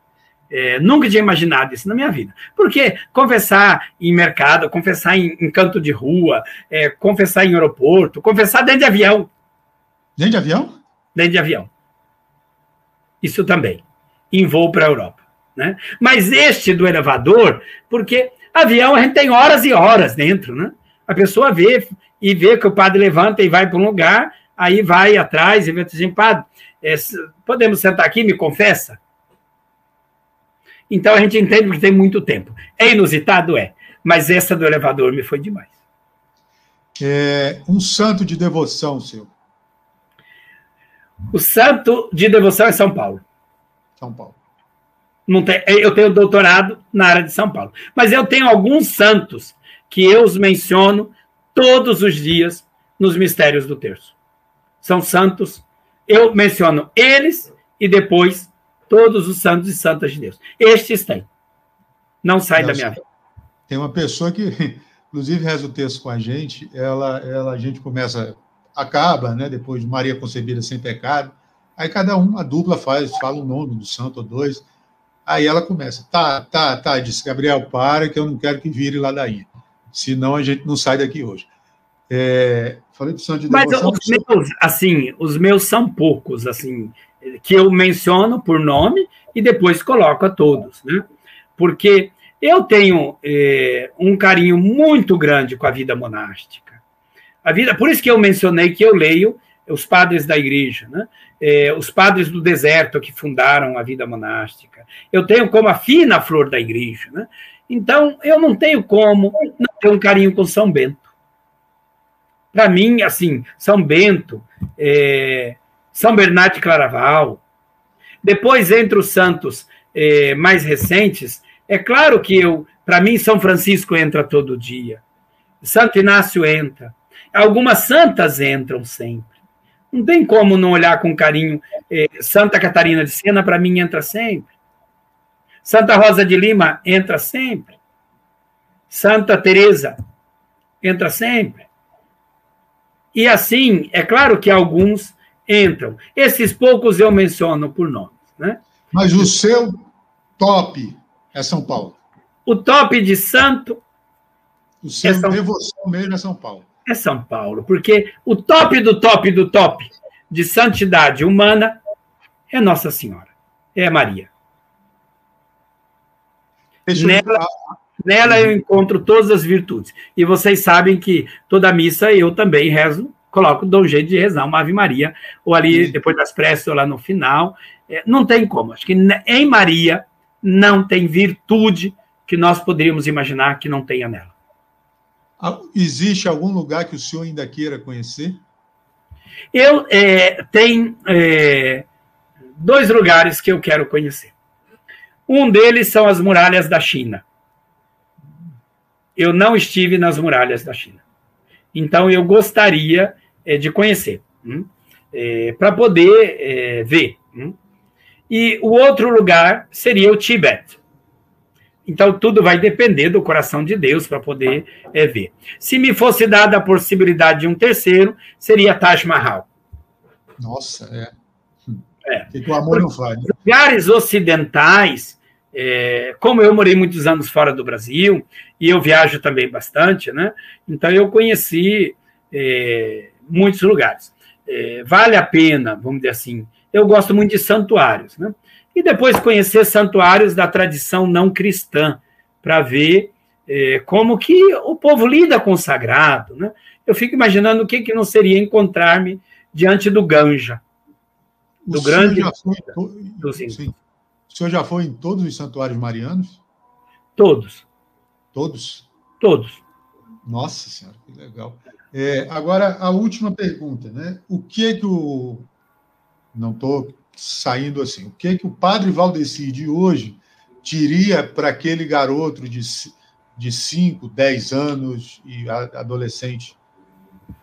É, nunca tinha imaginado isso na minha vida. Porque confessar em mercado, confessar em, em canto de rua, é, confessar em aeroporto, confessar dentro de avião. Dentro de avião? Dentro de avião. Isso também em voo para a Europa. Né? Mas este do elevador, porque avião a gente tem horas e horas dentro, né? A pessoa vê e vê que o padre levanta e vai para um lugar, Aí vai atrás e vai dizer, padre, é, podemos sentar aqui, me confessa? Então a gente entende que tem muito tempo. É inusitado? É. Mas essa do elevador me foi demais. É, um santo de devoção seu. O santo de devoção é São Paulo. São Paulo. Não tem, eu tenho doutorado na área de São Paulo. Mas eu tenho alguns santos que eu os menciono todos os dias nos mistérios do terço. São santos, eu menciono eles e depois todos os santos e santas de Deus. Estes têm. Não sai da minha vida. Tem uma pessoa que, [laughs] inclusive, reza o texto com a gente, ela, ela a gente começa, acaba, né, depois de Maria concebida sem pecado, aí cada um, a dupla faz, fala o nome do santo ou dois, aí ela começa, tá, tá, tá, disse Gabriel, para que eu não quero que vire ladainha, senão a gente não sai daqui hoje. É, falei do santo de devoção. Mas os meus, assim, os meus são poucos, assim, que eu menciono por nome e depois coloco a todos, né? Porque eu tenho é, um carinho muito grande com a vida monástica. A vida, por isso que eu mencionei que eu leio os padres da igreja, né? É, os padres do deserto que fundaram a vida monástica. Eu tenho como a fina flor da igreja, né? Então, eu não tenho como não ter um carinho com São Bento. Para mim, assim, São Bento, é, São Bernardo de Claraval. Depois, entre os santos é, mais recentes, é claro que eu, para mim, São Francisco entra todo dia. Santo Inácio entra. Algumas santas entram sempre. Não tem como não olhar com carinho. É, Santa Catarina de Sena, para mim, entra sempre. Santa Rosa de Lima entra sempre. Santa Teresa entra sempre. E assim, é claro que alguns entram. Esses poucos eu menciono por nome. Né? Mas o seu top é São Paulo. O top de santo. O seu é São... devoção mesmo é São Paulo. É São Paulo, porque o top do top do top de santidade humana é Nossa Senhora, é Maria. Nela, nela eu encontro todas as virtudes. E vocês sabem que toda missa eu também rezo coloco, dou um jeito de rezar uma Ave Maria, ou ali, depois das preces, ou lá no final. É, não tem como. Acho que em Maria não tem virtude que nós poderíamos imaginar que não tenha nela. Existe algum lugar que o senhor ainda queira conhecer? Eu é, tenho é, dois lugares que eu quero conhecer. Um deles são as muralhas da China. Eu não estive nas muralhas da China. Então, eu gostaria é, de conhecer, hum? é, para poder é, ver. Hum? E o outro lugar seria o Tibete. Então, tudo vai depender do coração de Deus para poder é, ver. Se me fosse dada a possibilidade de um terceiro, seria Taj Mahal. Nossa, é. É. Que o amor não faz. Né? Lugares ocidentais, é, como eu morei muitos anos fora do Brasil, e eu viajo também bastante, né? Então, eu conheci é, muitos lugares. É, vale a pena, vamos dizer assim. Eu gosto muito de santuários, né? E depois conhecer santuários da tradição não cristã, para ver é, como que o povo lida com o sagrado, né? Eu fico imaginando o que, que não seria encontrar-me diante do Ganja, do o grande. Foi, do, sim. O senhor já foi em todos os santuários marianos? Todos. Todos? Todos. Nossa Senhora, que legal. É, agora, a última pergunta, né? O que é que o. Não estou saindo assim. O que é que o padre Valdeci de hoje diria para aquele garoto de, de 5, 10 anos e adolescente?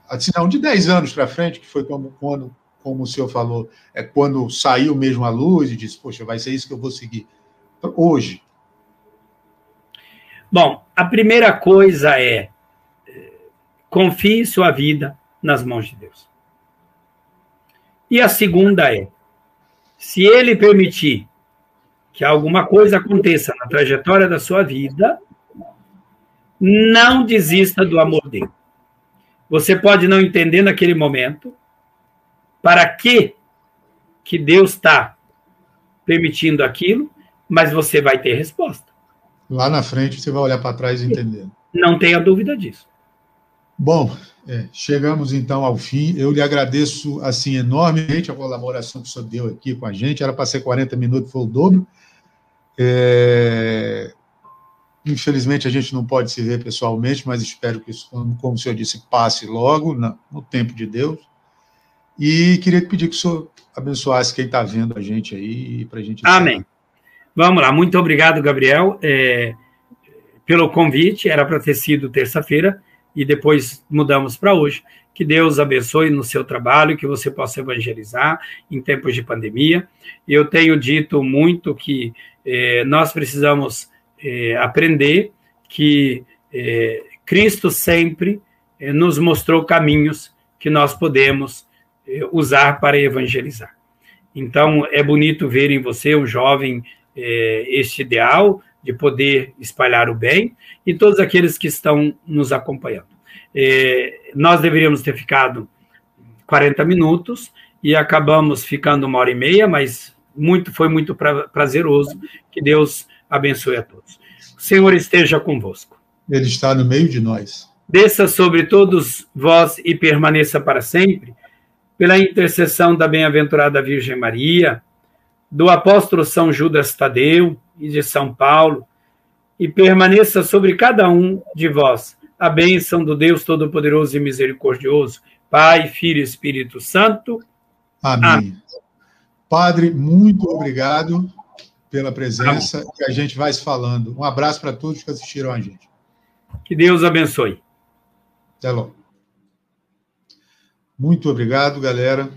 Assim, não, de 10 anos para frente, que foi como, quando, como o senhor falou, é quando saiu mesmo a luz e disse, poxa, vai ser isso que eu vou seguir. Hoje. Bom, a primeira coisa é Confie sua vida nas mãos de Deus. E a segunda é: se ele permitir que alguma coisa aconteça na trajetória da sua vida, não desista do amor dele. Você pode não entender naquele momento para que que Deus está permitindo aquilo, mas você vai ter resposta. Lá na frente você vai olhar para trás e entender. Não tenha dúvida disso. Bom, É, chegamos então ao fim. Eu lhe agradeço assim enormemente a colaboração que o senhor deu aqui com a gente. Era para ser 40 minutos, foi o dobro. É... Infelizmente a gente não pode se ver pessoalmente, mas espero que isso, como o senhor disse, passe logo no tempo de Deus. E queria pedir que o senhor abençoasse quem está vendo a gente aí para a gente. Amém. Vamos lá. Muito obrigado, Gabriel, é, pelo convite. Era para ter sido terça-feira e depois mudamos para hoje. Que Deus abençoe no seu trabalho, que você possa evangelizar em tempos de pandemia. Eu tenho dito muito que eh, nós precisamos eh, aprender que eh, Cristo sempre eh, nos mostrou caminhos que nós podemos eh, usar para evangelizar. Então, é bonito ver em você um jovem eh, este ideal de poder espalhar o bem e todos aqueles que estão nos acompanhando. É, nós deveríamos ter ficado 40 minutos e acabamos ficando uma hora e meia, mas muito foi muito pra, prazeroso. Que Deus abençoe a todos. O Senhor esteja convosco. Ele está no meio de nós. Desça sobre todos vós e permaneça para sempre, pela intercessão da bem-aventurada Virgem Maria, do apóstolo São Judas Tadeu e de São Paulo, e permaneça sobre cada um de vós a bênção do Deus Todo-Poderoso e Misericordioso, Pai, Filho e Espírito Santo. Amém. Amém. Padre, muito obrigado pela presença Amém. e a gente vai se falando. Um abraço para todos que assistiram a gente. Que Deus abençoe. Até logo. Muito obrigado, galera,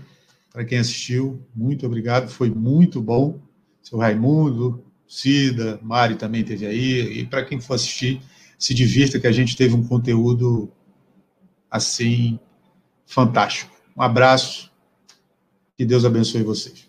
para quem assistiu. Muito obrigado, foi muito bom. Seu Raimundo, Cida, Mari também teve aí. E para quem for assistir, se divirta, que a gente teve um conteúdo assim fantástico. Um abraço, que Deus abençoe vocês.